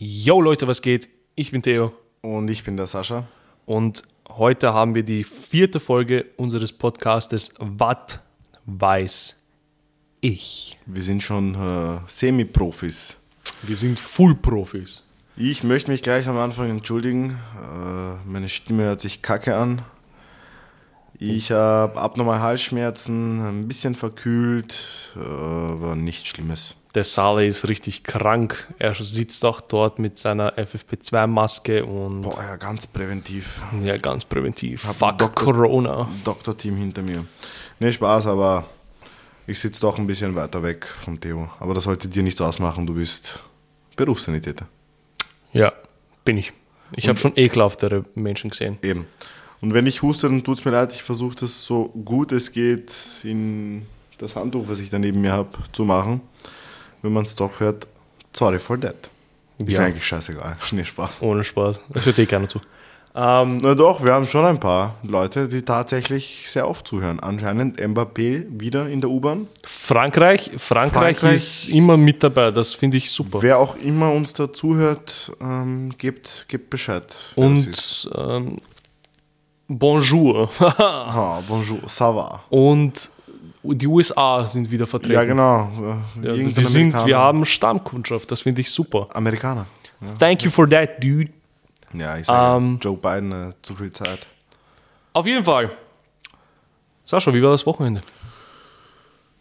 Yo Leute, was geht? Ich bin Theo Und ich bin der Sascha. und heute haben wir die vierte Folge unseres Podcastes Was weiß ich? Wir sind schon äh, Semi-Profis. Wir sind Full-Profis. Ich möchte mich gleich am Anfang entschuldigen. Äh, meine Stimme hört sich kacke an. Ich habe abnormal Halsschmerzen, ein bisschen verkühlt, äh, aber nichts Schlimmes. Der Sale ist richtig krank. Er sitzt auch dort mit seiner FFP2-Maske und Boah, ja, ganz präventiv. ja, ganz präventiv. Hab Fuck Doktor- Corona. Doktorteam hinter mir. Ne, Spaß, aber ich sitze doch ein bisschen weiter weg vom Theo. Aber das sollte dir nichts ausmachen, du bist Berufssanitäter. Ja, bin ich. Ich habe schon ekelhaftere Menschen gesehen. Eben. Und wenn ich huste, dann tut es mir leid, ich versuche das so gut es geht in das Handtuch, was ich da neben mir habe, zu machen. Wenn man es doch hört, sorry for that. Ist Ja. mir eigentlich scheißegal. Nee, Spaß. Ohne Spaß. Das hört eh keiner zu. Ähm, Na doch, wir haben schon ein paar Leute, die tatsächlich sehr oft zuhören. Anscheinend Mbappé wieder in der U-Bahn. Frankreich, Frankreich, Frankreich- ist immer mit dabei. Das finde ich super. Wer auch immer uns da zuhört, ähm, gebt, gebt Bescheid. Und ähm, Bonjour. Ah, bonjour, ça va. Und die USA sind wieder vertreten. Ja, genau. Ja, wir, sind, wir haben Stammkundschaft, das finde ich super. Amerikaner. Ja. Thank you for that, dude. Ja, ich sage Ähm, Joe Biden äh, zu viel Zeit. Auf jeden Fall. Sascha, wie war das Wochenende?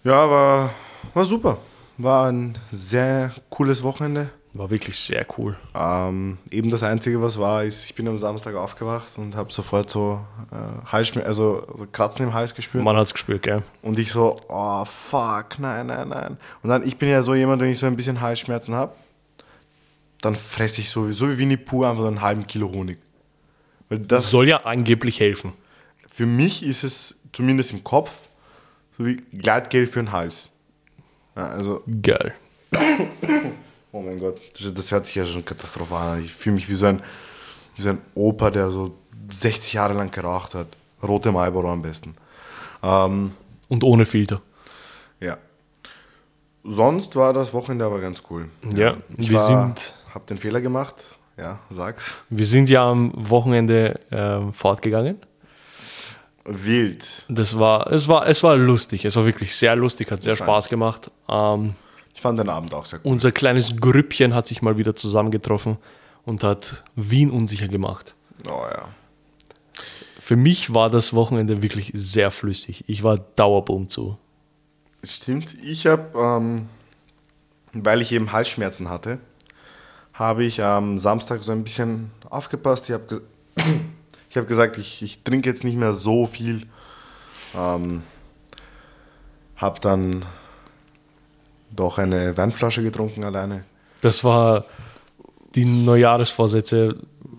Ja, war, war super. War ein sehr cooles Wochenende. War wirklich sehr cool. Ähm, eben das Einzige, was war, ist, ich bin am Samstag aufgewacht und habe sofort so äh, Halsschmer also, also Kratzen im Hals gespürt. Man hat es gespürt, gell? Und ich so, oh fuck, nein, nein, nein. Und dann, ich bin ja so jemand, wenn ich so ein bisschen Halsschmerzen habe, dann fresse ich sowieso wie Winnie Pooh einfach so einen halben Kilo Honig. Weil das Soll ja angeblich helfen. Für mich ist es zumindest im Kopf so wie Gleitgel für den Hals. Ja, also, Geil. oh mein Gott, das, hört sich ja schon katastrophal an. Ich fühle mich wie so, ein, wie so ein Opa, der so 60 Jahre lang geraucht hat. Rote Marlboro am besten. Ähm, Und ohne Filter. ja. Sonst war das Wochenende aber ganz cool. Ja, ich wir war, sind- hab den Fehler gemacht. Ja, sag's. Wir sind ja am Wochenende ähm, fortgegangen. Wild. Das war, es war, es war lustig. Es war wirklich sehr lustig, hat sehr war- Spaß gemacht. Ähm, Ich fand den Abend auch sehr cool. unser kleines Grüppchen hat sich mal wieder zusammengetroffen und hat Wien unsicher gemacht. Oh ja. Für mich war das Wochenende wirklich sehr flüssig. Ich war Dauerboom zu. Stimmt. Ich habe, ähm, weil ich eben Halsschmerzen hatte, habe ich am Samstag so ein bisschen aufgepasst. Ich habe ich hab gesagt, ich, ich trinke jetzt nicht mehr so viel. Ähm, habe dann doch eine Weinflasche getrunken alleine. Das war, die Neujahresvorsätze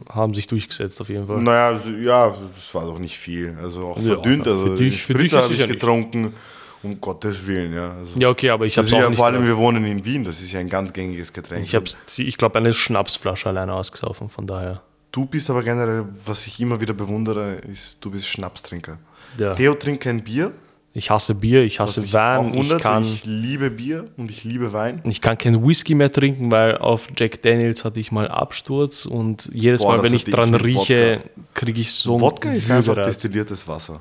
haben sich durchgesetzt auf jeden Fall. Naja, ja, das war doch nicht viel. Also auch Ja, verdünnt. für Also dich- für dich habe ich ja nicht. getrunken. Um Gottes Willen, ja. Also, Ja, okay, aber ich habe es auch ja, nicht vor allem, wir wohnen in Wien, das ist ja ein ganz gängiges Getränk. Ich habe, ich glaube, eine Schnapsflasche alleine ausgesaufen, von daher. Du bist aber generell, was ich immer wieder bewundere, ist, du bist Schnapstrinker. Ja. Theo trinkt kein Bier. Ich hasse Bier, ich hasse Wein, ich wundert, kann, Ich liebe Bier und ich liebe Wein. ich kann kein Whisky mehr trinken, weil auf Jack Daniels hatte ich mal Absturz und jedes Boah, Mal, wenn ich ich dran mit rieche, kriege ich so Wodka ist einfach destilliertes Wasser.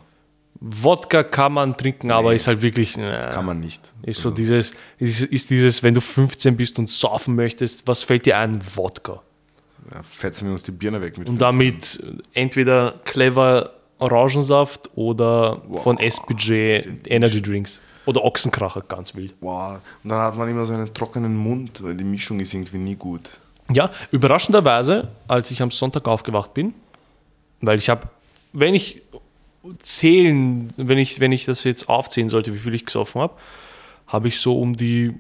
Wodka kann man trinken, aber ist halt wirklich. äh, Kann man nicht. Ist so dieses, ist, ist dieses, wenn du 15 bist und saufen möchtest, was fällt dir ein? Wodka. Ja, fetzen wir uns die Birne weg mit Und 15. damit entweder clever Orangensaft oder Wow. von SPG Energy Drinks. Oder Ochsenkracher, ganz wild. Wow. Und dann hat man immer so einen trockenen Mund, weil die Mischung ist irgendwie nie gut. Ja, überraschenderweise, als ich am Sonntag aufgewacht bin, weil ich habe, wenn ich zählen, wenn ich, wenn ich das jetzt aufzählen sollte, wie viel ich gesoffen habe, habe ich so um die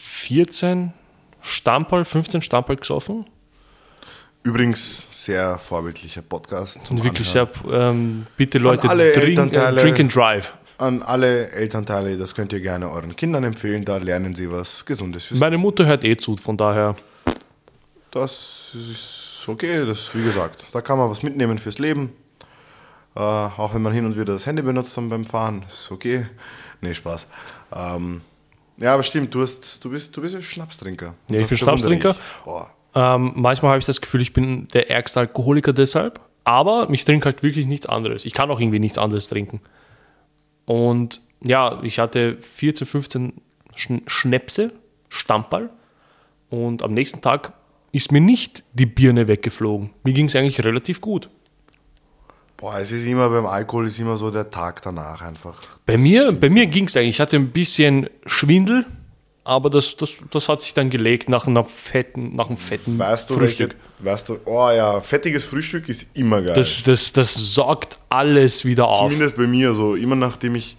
14 Stamperl, 15 Stamperl gesoffen. Übrigens, sehr vorbildlicher Podcast. Zum Und wirklich Anhören. sehr, ähm, bitte Leute, alle drink, äh, drink and drive. An alle Elternteile, das könnt ihr gerne euren Kindern empfehlen, da lernen sie was Gesundes fürs Meine Mutter hört eh zu, von daher. Das ist okay, das wie gesagt, da kann man was mitnehmen fürs Leben. Äh, auch wenn man hin und wieder das Handy benutzt dann beim Fahren, ist okay. Nee, Spaß. Ähm, Ja, aber stimmt, du, hast, du, bist, du bist ein Schnapstrinker. Ja, ich bin Schnapstrinker. Boah. Ähm, manchmal habe ich das Gefühl, ich bin der ärgste Alkoholiker deshalb. Aber ich trinke halt wirklich nichts anderes. Ich kann auch irgendwie nichts anderes trinken. Und ja, ich hatte 14, 15 Schn Schnäpse, Stamperl. Und am nächsten Tag ist mir nicht die Birne weggeflogen. Mir ging es eigentlich relativ gut. Boah, es ist immer beim Alkohol ist immer so der Tag danach einfach. Bei Das mir, bei mir ging es eigentlich. Ich hatte ein bisschen Schwindel, aber das, das, das hat sich dann gelegt nach einer fetten, nach einem fetten Weißt du, Frühstück. welche, weißt du, oh ja, fettiges Frühstück ist immer geil. Das, das, das sorgt alles wieder auf. Zumindest bei mir so. Immer nachdem ich,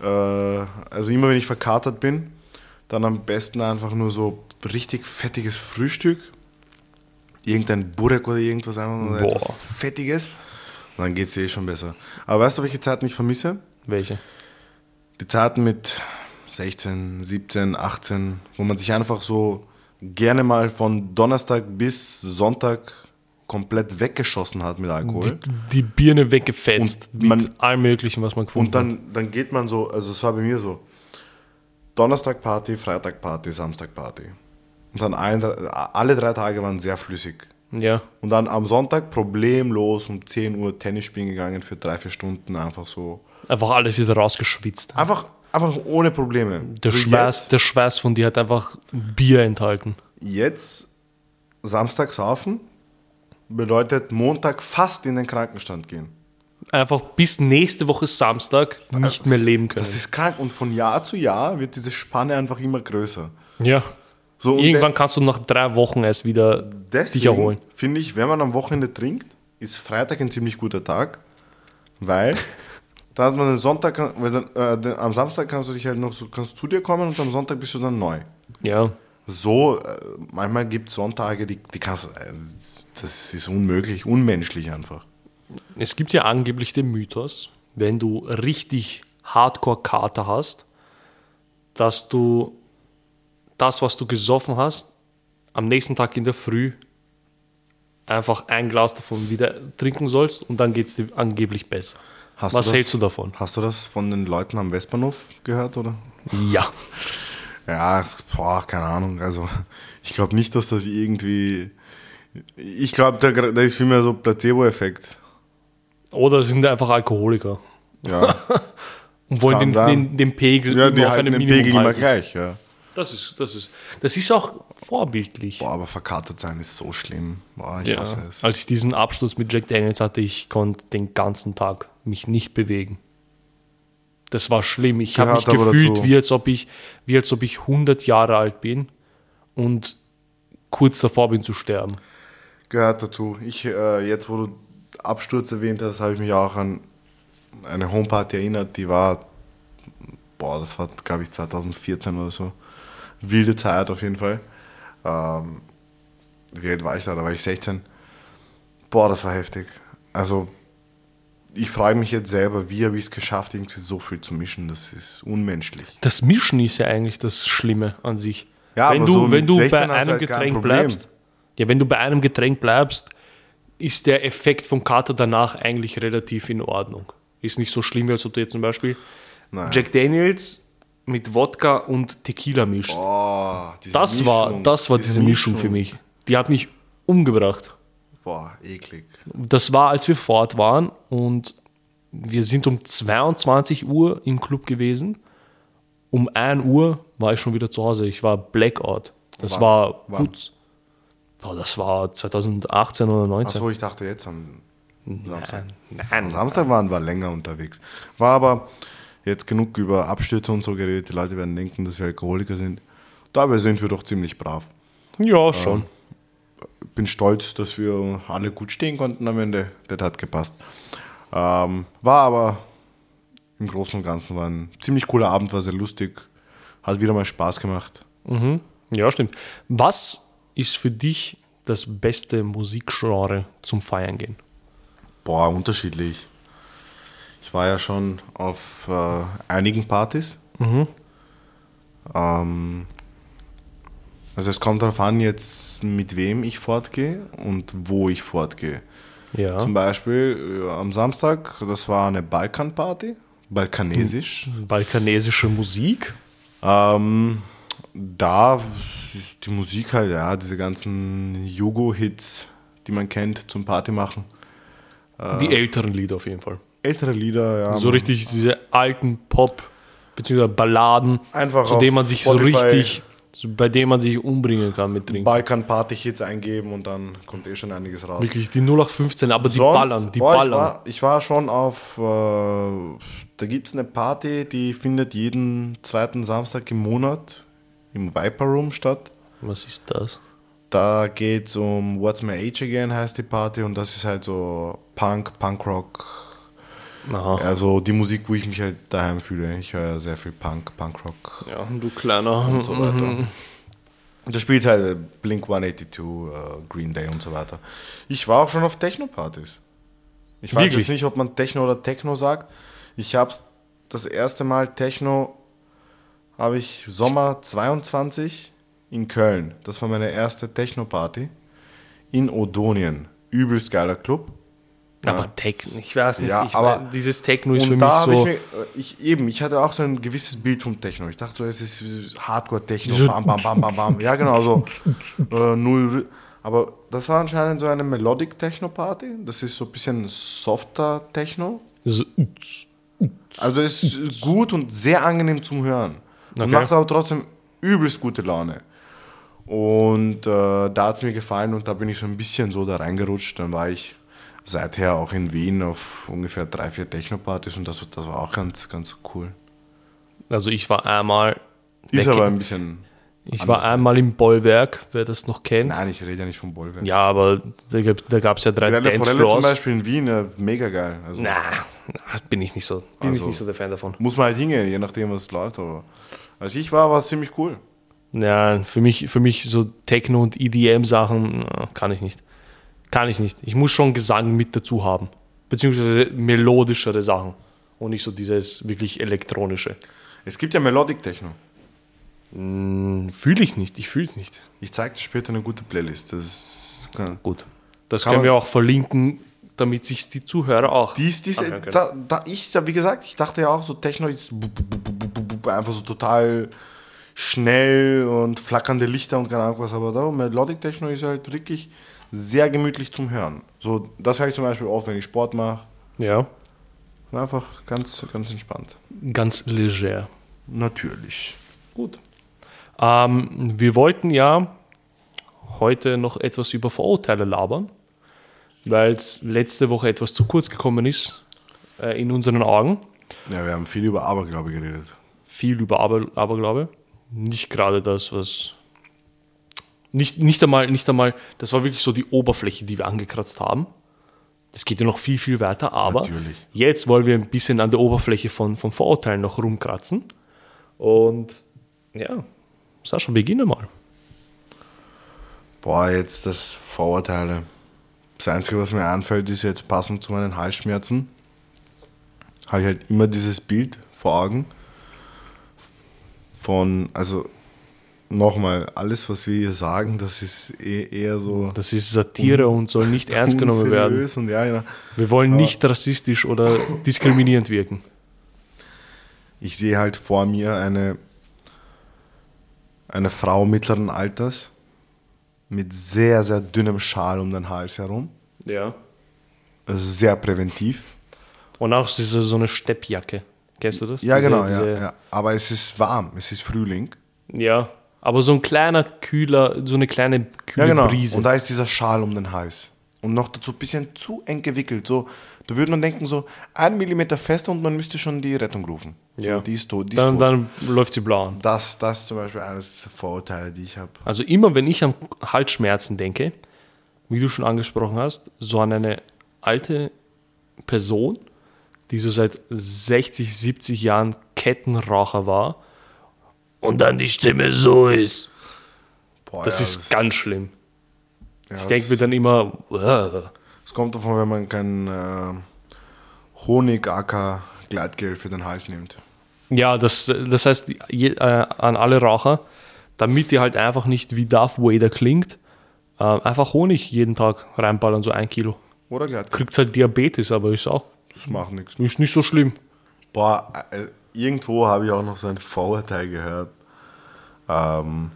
äh, also immer wenn ich verkatert bin, dann am besten einfach nur so richtig fettiges Frühstück. Irgendein Burek oder irgendwas, einfach Boah. etwas Fettiges. Und dann geht es eh schon besser. Aber weißt du, welche Zeiten ich vermisse? Welche? Die Zeiten mit 16, 17, 18, wo man sich einfach so gerne mal von Donnerstag bis Sonntag komplett weggeschossen hat mit Alkohol. Die Birne weggefetzt Und mit man- allem Möglichen, was man gefunden Und dann, dann geht man so, also es war bei mir so, Donnerstag Party, Freitag Party, Samstag Party. Und dann ein, alle drei Tage waren sehr flüssig. hat. Ja. Und dann am Sonntag problemlos um 10 Uhr Tennis spielen gegangen für drei, vier Stunden, einfach so. Einfach alles wieder rausgeschwitzt. Einfach, einfach ohne Probleme. Der, So Schweiß, der Schweiß von dir hat einfach Bier enthalten. Jetzt, jetzt Samstag saufen bedeutet Montag fast in den Krankenstand gehen. Einfach bis nächste Woche Samstag nicht mehr leben können. Das ist krank und von Jahr zu Jahr wird diese Spanne einfach immer größer. ja. So, Irgendwann kannst du nach drei Wochen erst wieder dich erholen. Deswegen finde ich, wenn man am Wochenende trinkt, ist Freitag ein ziemlich guter Tag, weil da hat man den Sonntag, weil dann, äh, den, am Samstag kannst du dich halt noch so, kannst zu dir kommen und am Sonntag bist du dann neu. Ja. So, äh, manchmal gibt es Sonntage, die, die kannst äh, das ist unmöglich, unmenschlich einfach. Es gibt ja angeblich den Mythos, wenn du richtig Hardcore-Kater hast, dass du das, was du gesoffen hast, am nächsten Tag in der Früh einfach ein Glas davon wieder trinken sollst und dann geht es dir angeblich besser. Hast was das, hältst du davon? Hast du das von den Leuten am Westbahnhof gehört, oder? Ja. Ja, es, boah, keine Ahnung. Also, ich glaube nicht, dass das irgendwie. Ich glaube, da, da ist vielmehr so Placebo-Effekt. Oder sind einfach Alkoholiker Ja, und wollen den, den, den Pegel ja immer die auf einem den Minimum Pegel immer halten. gleich. Ja. Das ist, das ist, das ist auch vorbildlich. Boah, aber verkatert sein ist so schlimm. Boah, ich Ja, hasse es. als ich diesen Absturz mit Jack Daniels hatte, ich konnte den ganzen Tag mich nicht bewegen. Das war schlimm. Ich habe mich gefühlt, dazu. wie als, ob ich, wie als ob ich 100 Jahre alt bin und kurz davor bin zu sterben. Gehört dazu. Ich, äh, jetzt, wo du Absturz erwähnt hast, habe ich mich auch an eine Homeparty erinnert, die war, boah, das war, glaube ich, 2014 oder so. Wilde Zeit auf jeden Fall. Ähm, wie alt war ich da? Da war ich 16. Boah, das war heftig. Also, ich frage mich jetzt selber, wie habe ich es geschafft, irgendwie so viel zu mischen? Das ist unmenschlich. Das Mischen ist ja eigentlich das Schlimme an sich. Ja, wenn aber du, so wenn du 16 bei einem halt Getränk bleibst, ja, wenn du bei einem Getränk bleibst, ist der Effekt vom Kater danach eigentlich relativ in Ordnung. Ist nicht so schlimm, wie als ob du jetzt zum Beispiel Nein. Jack Daniels mit Wodka und Tequila mischt. Oh, diese das, war, Mischung, das war diese Mischung für mich. Die hat mich umgebracht. Boah, eklig. Das war, als wir fort waren und wir sind um 22 Uhr im Club gewesen. Um 1 Uhr war ich schon wieder zu Hause. Ich war Blackout. Das Wann? war gut. Boah, das war 2018 oder 19. Achso, ich dachte jetzt am Samstag. Nein, Am Samstag waren wir länger unterwegs. War aber jetzt genug über Abstürze und so geredet. Die Leute werden denken, dass wir Alkoholiker sind. Dabei sind wir doch ziemlich brav. Ja, schon. Bin stolz, dass wir alle gut stehen konnten am Ende. Das hat gepasst. Ähm, war aber im Großen und Ganzen war ein ziemlich cooler Abend, war sehr lustig. Hat wieder mal Spaß gemacht. Ja, stimmt. Was ist für dich das beste Musikgenre zum Feiern gehen? Boah, unterschiedlich. Ich war ja schon auf äh, einigen Partys. Ähm, also es kommt darauf an, jetzt mit wem ich fortgehe und wo ich fortgehe. Ja. Zum Beispiel äh, am Samstag, das war eine Balkanparty, balkanesisch. Balkanesische Musik. Ähm, da ist die Musik halt, ja, diese ganzen Jugo-Hits, die man kennt zum Party machen. Die älteren Lieder auf jeden Fall. Ältere Lieder, ja. So richtig diese alten Pop- bzw. Balladen, Einfach zu denen man sich Spotify so richtig, bei denen man sich umbringen kann mit Trinken. Balkan-Party-Hits eingeben und dann kommt eh schon einiges raus. Wirklich, die 0815, aber die Sonst, ballern, die boah, ballern. Ich war, ich war schon auf, äh, da gibt es eine Party, die findet jeden zweiten Samstag im Monat im Viper Room statt. Was ist das? Da geht es um What's My Age Again heißt die Party und das ist halt so Punk, Punkrock, Aha. also die Musik, wo ich mich halt daheim fühle. Ich höre sehr viel Punk, Punkrock Ja, du kleiner. und so weiter. Und da spielt halt Blink 182, äh, Green Day und so weiter. Ich war auch schon auf Techno-Partys. Ich weiß Wirklich? jetzt nicht, ob man Techno oder Techno sagt. Ich habe das erste Mal Techno, habe ich Sommer 22 in Köln. Das war meine erste Techno-Party in Odonien. Übelst geiler Club. Aber Techno, ich weiß nicht. Ja, ich aber- mein, dieses Techno ist für mich so. ich mir, ich eben, ich hatte auch so ein gewisses Bild vom Techno. Ich dachte so, es ist Hardcore-Techno, So- bam, bam, bam, bam, bam. Ja, genau, so äh, null. Aber das war anscheinend so eine Melodic-Techno-Party. Das ist so ein bisschen softer Techno. so Also es ist gut und sehr angenehm zum Hören. Und Okay. macht aber trotzdem übelst gute Laune. Und äh, da hat es mir gefallen und da bin ich so ein bisschen so da reingerutscht. Dann war ich seither auch in Wien auf ungefähr drei, vier Techno-Partys und das, das war auch ganz, ganz cool. also ich war einmal. Ist aber ein bisschen. Ich war einmal im Bollwerk, wer das noch kennt. Nein, ich rede ja nicht vom Bollwerk. Ja, aber da, gab- da gab es ja drei Grelle Forelle zum Dancefloors. Beispiel in Wien, äh, mega geil. Also, Na, na, bin ich nicht so, bin ich Also- nicht so der Fan davon. Muss man halt hingehen, je nachdem, was läuft. Aber als ich war, war es ziemlich cool. Ja, für mich, für mich so Techno und EDM-Sachen kann ich nicht. Kann ich nicht. Ich muss schon Gesang mit dazu haben. Beziehungsweise melodischere Sachen. Und nicht so dieses wirklich elektronische. Es gibt ja Melodic Techno. Fühle ich nicht. Ich fühle es nicht. Ich zeige dir später eine gute Playlist. Das ist, Gut. Das können wir auch verlinken, damit sich die Zuhörer auch. Dies, können. da, da ich, wie gesagt, ich dachte ja auch so Techno ist einfach so total schnell und flackernde Lichter und keine Ahnung was, aber da Melodic Techno ist halt wirklich sehr gemütlich zum Hören. So, das höre ich zum Beispiel oft, wenn ich Sport mache. Ja, Einfach ganz, ganz entspannt. ganz leger. Natürlich. Gut. Ähm, wir wollten ja heute noch etwas über Vorurteile labern, weil es letzte Woche etwas zu kurz gekommen ist äh, in unseren Augen. Ja, wir haben viel über Aberglaube geredet. Viel über Aber, Aberglaube. Nicht gerade das, was. Nicht, nicht, einmal, nicht einmal, das war wirklich so die Oberfläche, die wir angekratzt haben. Das geht ja noch viel, viel weiter, aber Natürlich. jetzt wollen wir ein bisschen an der Oberfläche von, von Vorurteilen noch rumkratzen. Und ja, Sascha, beginne mal. Boah, jetzt das Vorurteile. Das Einzige, was mir einfällt, ist jetzt passend zu meinen Halsschmerzen. Habe ich halt immer dieses Bild vor Augen. Von, also nochmal, alles, was wir hier sagen, das ist eh, eher so. Das ist Satire und soll nicht ernst genommen werden. Und ja, ja. Wir wollen nicht rassistisch oder diskriminierend wirken. Ich sehe halt vor mir eine, eine Frau mittleren Alters mit sehr, sehr dünnem Schal um den Hals herum. Ja. Also sehr präventiv. Und auch so so eine Steppjacke. Kennst du das? Ja, Diese- genau, diese- ja, ja. Aber es ist warm, es ist Frühling. Ja, aber so ein kleiner, kühler, so eine kleine kühle Ja, genau. Brise. Und da ist dieser Schal um den Hals. Und noch dazu ein bisschen zu eng gewickelt. So, da würde man denken, so ein Millimeter fester und man müsste schon die Rettung rufen. So, Ja. Die ist tot. Die ist dann, tot. dann läuft sie blau an. Das, das ist zum Beispiel eines Vorurteile, die ich habe. Also immer, wenn ich an Halsschmerzen denke, wie du schon angesprochen hast, so an eine alte Person, die so seit 60, 70 Jahren Kettenraucher war und dann die Stimme so ist. Boah, Das ja, ist ganz schlimm. ja, Ich das- denke mir dann immer, Es kommt davon, wenn man kein äh, Honig-Acker-Gleitgel für den Hals nimmt. Ja, das, das heißt je, äh, an alle Raucher, damit ihr halt einfach nicht wie Darth Vader klingt, äh, einfach Honig jeden Tag reinballern, so ein Kilo. Oder Gleitgel. Kriegt halt Diabetes, aber ist auch Das macht nichts. ist nicht so schlimm. Boah, äh, irgendwo habe ich auch noch so ein Vorurteil gehört, ähm,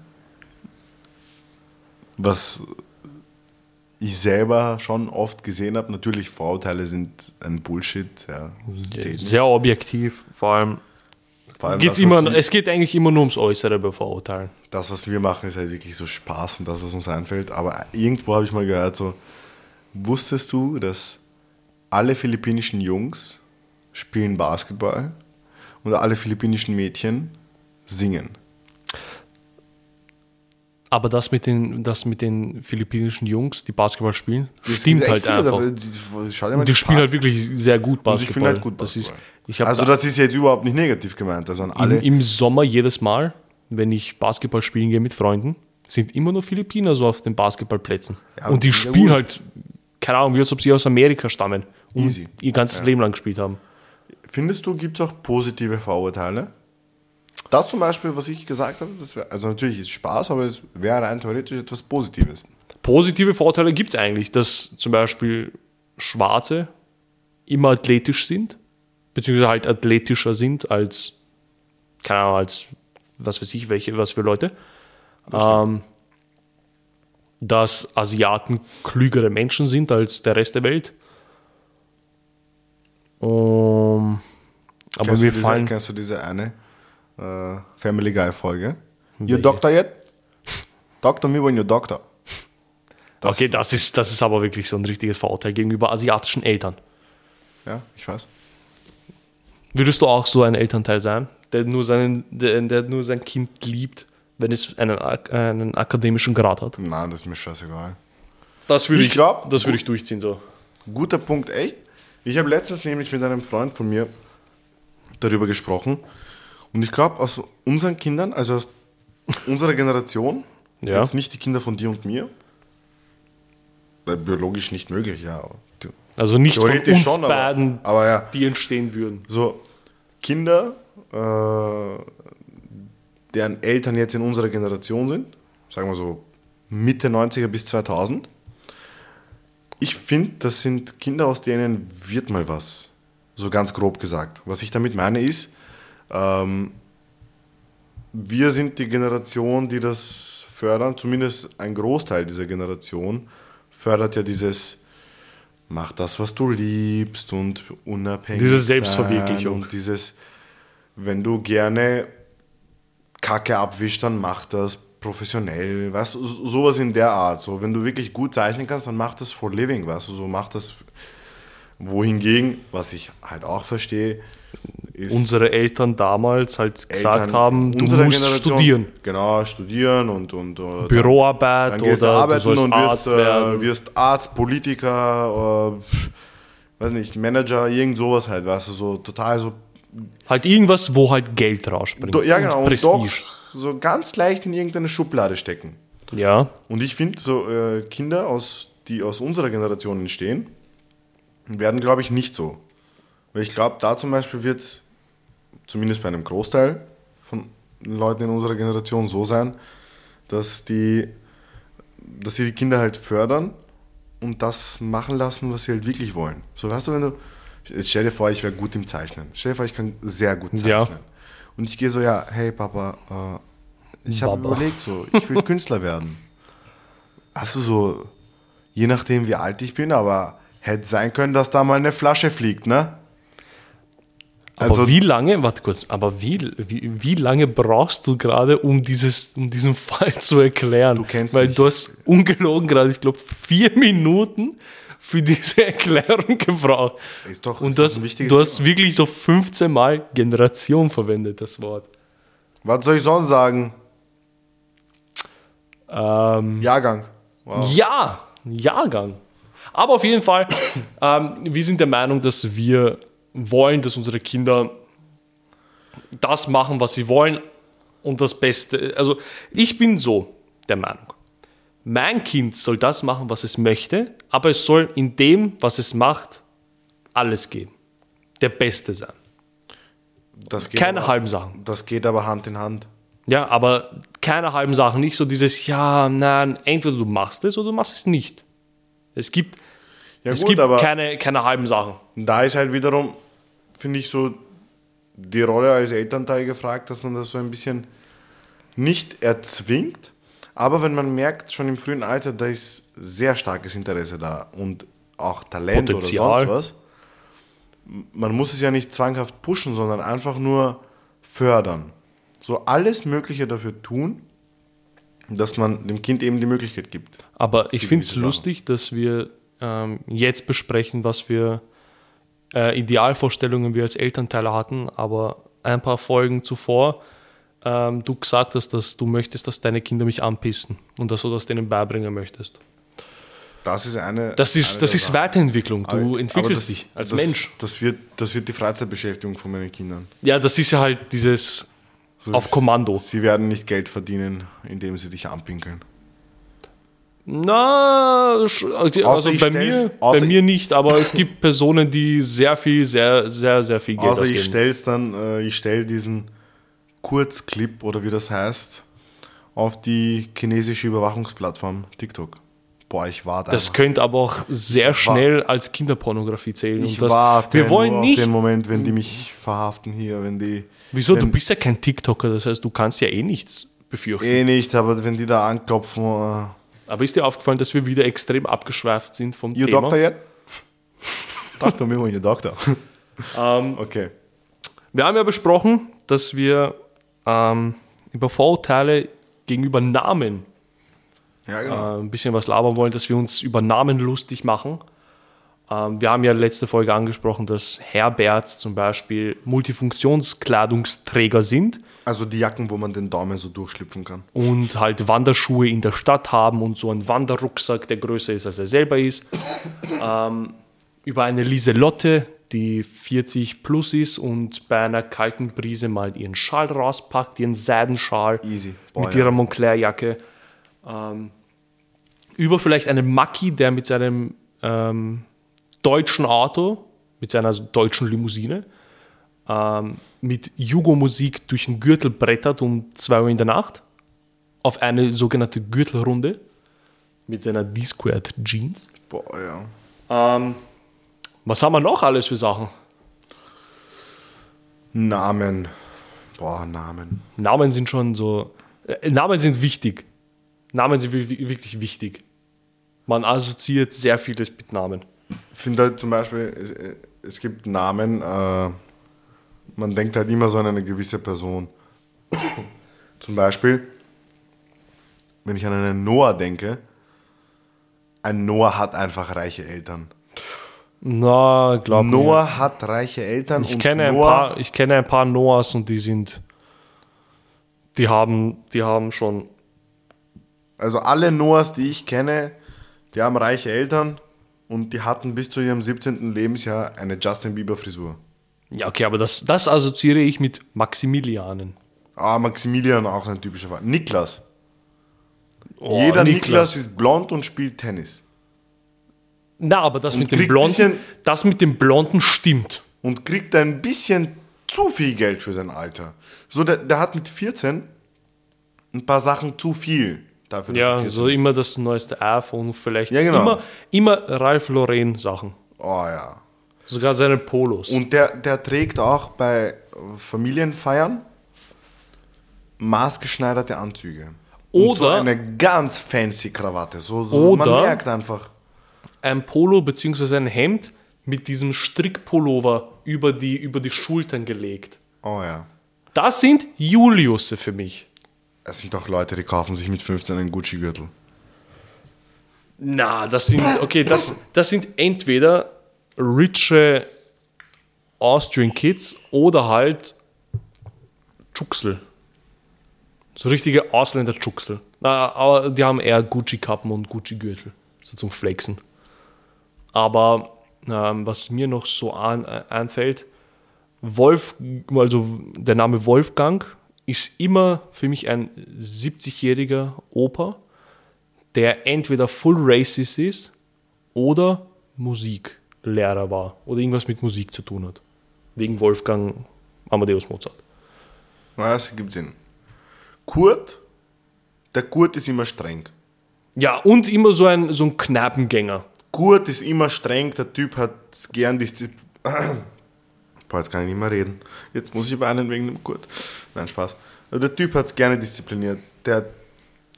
was ich selber schon oft gesehen habe. Natürlich, Vorurteile sind ein Bullshit. Ja. Sehr objektiv, vor allem. Vor allem das, immer, wir, es geht eigentlich immer nur ums Äußere bei Vorurteilen. das, was wir machen, ist halt wirklich so Spaß und das, was uns einfällt. Aber irgendwo habe ich mal gehört, so, wusstest du, dass alle philippinischen Jungs spielen Basketball und alle philippinischen Mädchen singen? Aber das mit den, das mit den philippinischen Jungs, die Basketball spielen, Das stimmt halt viele einfach. Die, die, die spielen halt wirklich sehr gut an. Und Basketball. spielen halt gut das ist, Basketball. ich habe also das ist jetzt überhaupt nicht negativ gemeint. Also alle, im, im Sommer jedes Mal, wenn ich Basketball spielen gehe mit Freunden, sind immer nur Philippiner so auf den Basketballplätzen. Ja, und die ja, spielen gut. halt, keine Ahnung, wie als ob sie aus Amerika stammen und Easy. ihr ganzes Leben lang gespielt haben. Findest du, gibt es auch positive Vorurteile? Das zum Beispiel, was ich gesagt habe, das wär, also natürlich ist Spaß, aber es wäre rein theoretisch etwas Positives. Positive Vorteile gibt es eigentlich, dass zum Beispiel Schwarze immer athletisch sind, beziehungsweise halt athletischer sind als, keine Ahnung, als was weiß ich, welche, was für Leute. Ähm, dass Asiaten klügere Menschen sind als der Rest der Welt. Um, aber kennst, mir du diese, fallen. kennst du diese eine äh, Family Guy Folge? You Doctor yet? Talk to me when you're Doctor. Das- okay, das ist, das ist aber wirklich so ein richtiges Vorurteil gegenüber asiatischen Eltern. Ja, ich weiß. Würdest du auch so ein Elternteil sein, der nur, seinen, der, der nur sein Kind liebt, wenn es einen, einen akademischen Grad hat? Nein, das ist mir scheißegal. Das würde Ich glaub- das würde ich durchziehen so. Guter Punkt, echt. Ich habe letztens nämlich mit einem Freund von mir darüber gesprochen. Und ich glaube, aus unseren Kindern, also aus unserer Generation, Ja. jetzt nicht die Kinder von dir und mir, weil biologisch nicht möglich, ja. Also nicht von uns schon, aber- beiden, aber ja. die entstehen würden. So, Kinder, äh, deren Eltern jetzt in unserer Generation sind, sagen wir so Mitte 90er bis 2000, ich finde, das sind Kinder, aus denen wird mal was. So ganz grob gesagt. Was ich damit meine ist, ähm, wir sind die Generation, die das fördern, zumindest ein Großteil dieser Generation fördert ja dieses mach das, was du liebst und unabhängig Diese Selbstverwirklichung. und dieses, wenn du gerne Kacke abwischst, dann mach das professionell, weißt du, so- sowas in der Art. So, wenn du wirklich gut zeichnen kannst, dann mach das for living, weißt du, so mach das. Wohingegen, was ich halt auch verstehe, ist Unsere Eltern damals halt gesagt Eltern haben, du musst Generation- studieren. Genau, studieren und, und äh, Büroarbeit dann gehst du oder du arbeiten sollst und Arzt wirst, werden. äh, wirst Arzt, Politiker, äh, weiß nicht, Manager, irgend sowas halt, weißt du, so total so. Halt irgendwas, wo halt Geld rausspringt. Do, ja, genau, und, Prestige. doch so ganz leicht in irgendeine Schublade stecken. Ja, Und ich finde, so äh, Kinder, aus, die aus unserer Generation entstehen, werden, glaube ich, nicht so. Weil ich glaube, da zum Beispiel wird zumindest bei einem Großteil von Leuten in unserer Generation so sein, dass die, dass sie die Kinder halt fördern und das machen lassen, was sie halt wirklich wollen. So weißt du, wenn du, jetzt stell dir vor, ich wäre gut im Zeichnen. Stell dir vor, ich kann sehr gut zeichnen. Ja. Und ich gehe so, ja, hey Papa, äh, ich habe überlegt so, ich will Künstler werden. Also so, je nachdem wie alt ich bin, aber hätte sein können, dass da mal eine Flasche fliegt, ne? aber Also- wie lange, warte kurz, aber wie, wie, wie lange brauchst du gerade, um, dieses, um diesen Fall zu erklären? Du kennst Weil mich. du hast ungelogen gerade, ich glaube, vier Minuten für diese Erklärung gebraucht. Ist doch- Und ist du doch hast, hast wirklich so 15 Mal Generation verwendet, das Wort. Was soll ich sonst sagen? Ähm, Jahrgang. Wow. Ja, Jahrgang. Aber auf jeden Fall, ähm, wir sind der Meinung, dass wir wollen, dass unsere Kinder das machen, was sie wollen und das Beste. Also ich bin so der Meinung, mein Kind soll das machen, was es möchte, aber es soll in dem, was es macht, alles geben. Der Beste sein. Das geht Keine aber, halben Sachen. Das geht aber Hand in Hand. Ja, aber keine halben Sachen. Nicht so dieses, ja, nein, entweder du machst es oder du machst es nicht. Es gibt, Ja es gut, gibt aber keine, keine halben Sachen. da ist halt wiederum, finde ich so, die Rolle als Elternteil gefragt, dass man das so ein bisschen nicht erzwingt, aber wenn man merkt, schon im frühen Alter, da ist sehr starkes Interesse da und auch Talent Potenzial. oder sonst was, man muss es ja nicht zwanghaft pushen, sondern einfach nur fördern. So alles Mögliche dafür tun, dass man dem Kind eben die Möglichkeit gibt. Aber ich finde es lustig, dass wir ähm, jetzt besprechen, was für äh, Idealvorstellungen wir als Elternteile hatten, aber ein paar Folgen zuvor ähm, du gesagt hast, dass du möchtest, dass deine Kinder mich anpissen und dass du das denen beibringen möchtest. Das ist eine. Das eine ist, das der ist. Weiterentwicklung. Du Aber- aber entwickelst das- dich als das, Mensch. Das wird, das wird die Freizeitbeschäftigung von meinen Kindern. Ja, das ist ja halt dieses So, auf Kommando. Sie werden nicht Geld verdienen, indem sie dich anpinkeln. Na, also Außer bei mir, bei mir nicht, aber es gibt Personen, die sehr viel, sehr, sehr, sehr viel Geld Außer ich ausgeben. stell's dann, äh, ich stelle diesen Kurzclip oder wie das heißt, auf die chinesische Überwachungsplattform TikTok. Boah, ich warte Das einfach. könnte aber auch sehr schnell als Kinderpornografie zählen. Ich das, warte wir wollen nicht. auf den Moment, wenn die mich verhaften hier, wenn die Wieso? Du wenn, bist ja kein TikToker, das heißt, du kannst ja eh nichts befürchten. eh nicht, aber wenn die da anklopfen, äh, Aber ist dir aufgefallen, dass wir wieder extrem abgeschweift sind vom you Thema? doctor yet? Doctor, me when you doctor. Ähm, Okay. wir haben ja besprochen, dass wir ähm, über Vorurteile gegenüber Namen Ja, genau. äh, ein bisschen was labern wollen, dass wir uns über Namen lustig machen. Ähm, wir haben ja letzte Folge angesprochen, dass Herberts zum Beispiel Multifunktionskleidungsträger sind Also die Jacken, wo man den Daumen so durchschlüpfen kann. und halt Wanderschuhe in der Stadt haben und so einen Wanderrucksack, der größer ist, als er selber ist. Ähm, über eine Lieselotte, die 40 plus ist und bei einer kalten Brise mal ihren Schal rauspackt, ihren Seidenschal Easy. Boah, mit ihrer Montclair-Jacke. Ähm, über vielleicht einen Macki, der mit seinem ähm, deutschen Auto, mit seiner deutschen Limousine, ähm, mit Jugo-Musik durch den Gürtel brettert um 2 Uhr in der Nacht auf eine sogenannte Gürtelrunde mit seiner D-Squared Jeans. Boah, ja. Was haben wir noch alles für Sachen? Namen. Boah, Namen. Namen sind schon so. Äh, Namen sind wichtig. Namen sind wi- wi- wirklich wichtig. Man assoziiert sehr vieles mit Namen. Ich finde halt zum Beispiel, es, es gibt Namen, äh, man denkt halt immer so an eine gewisse Person. zum Beispiel, wenn ich an einen Noah denke, ein Noah hat einfach reiche Eltern. Na, glaub mir. Noah hat reiche Eltern Ich kenne, ein paar, ich kenne ein paar Noahs und die sind. Die haben, die haben schon. also alle Noahs, die ich kenne, die haben reiche Eltern und die hatten bis zu ihrem 17. Lebensjahr eine Justin Bieber Frisur. Ja, okay, aber das, das assoziiere ich mit Maximilianen. Ah, Maximilian auch ein typischer Fall. Niklas. Oh, Jeder Niklas. ist blond und spielt Tennis. Na, aber das mit dem Blonden, das mit dem Blonden stimmt. Und kriegt ein bisschen zu viel Geld für sein Alter. So, der, der hat mit 14 ein paar Sachen zu viel dafür, Ja, 14 so ist. immer das neueste iPhone, vielleicht Ja, genau. immer, immer Ralph Lauren Sachen. Oh ja. Sogar seine Polos. Und der, der trägt auch bei Familienfeiern maßgeschneiderte Anzüge. Und so Oder- eine ganz fancy Krawatte. So, so man Oder- merkt einfach. Ein Polo bzw. ein Hemd mit diesem Strickpullover über die, über die Schultern gelegt. Oh ja. Das sind Juliusse für mich. Es sind auch Leute, die kaufen sich mit 15 einen Gucci-Gürtel. Na, das sind, okay, das, das sind entweder riche Austrian Kids oder halt Tschuxel. So richtige Ausländer-Tschuxel. Na, aber die haben eher Gucci-Kappen und Gucci-Gürtel. So zum Flexen. Aber ähm, was mir noch so an, äh, einfällt, Wolf, also der Name Wolfgang ist immer für mich ein 70-jähriger Opa, der entweder full racist ist oder Musiklehrer war oder irgendwas mit Musik zu tun hat. Wegen Wolfgang Amadeus Mozart. Ja, das gibt Sinn. Kurt, der Kurt ist immer streng. Ja, und immer so ein, so ein Knappengänger. Kurt ist immer streng, der Typ hat gern Disziplin. Boah, jetzt kann ich nicht mehr reden. Jetzt muss ich weinen wegen dem Kurt. Nein, Spaß. Der Typ hat es gerne diszipliniert. Der,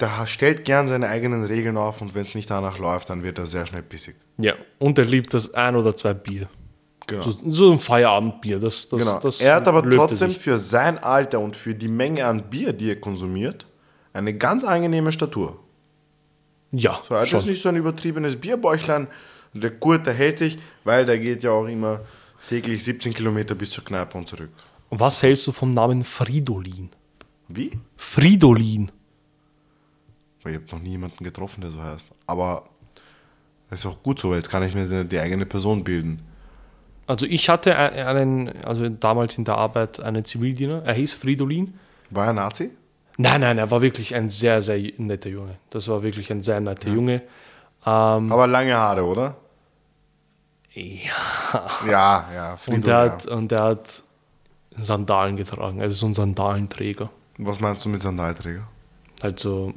der stellt gern seine eigenen Regeln auf und wenn es nicht danach läuft, dann wird er sehr schnell pissig. Ja, und er liebt das ein oder zwei Bier. Genau. So, so ein Feierabendbier. Das, das, genau. das er hat aber er trotzdem sich. für sein Alter und für die Menge an Bier, die er konsumiert, eine ganz angenehme Statur. Ja, So, er schon. jetzt nicht so ein übertriebenes Bierbäuchlein. Der Kurt, der hält sich, weil der geht ja auch immer täglich 17 Kilometer bis zur Kneipe und zurück. Und was hältst du vom Namen Fridolin? Wie? Fridolin. Weil ich habe noch nie jemanden getroffen, der so heißt. Aber das ist auch gut so, weil jetzt kann ich mir die, die eigene Person bilden. Also ich hatte einen, also damals in der Arbeit einen Zivildiener, er hieß Fridolin. War er Nazi? Nein, nein, er war wirklich ein sehr, sehr netter Junge. Das war wirklich ein sehr netter Junge. Aber lange Haare, oder? Ja. Ja, ja. Friedel, Und er, ja. hat, und er hat Sandalen getragen, also so ein Sandalenträger. Was meinst du mit Sandalträger? Also,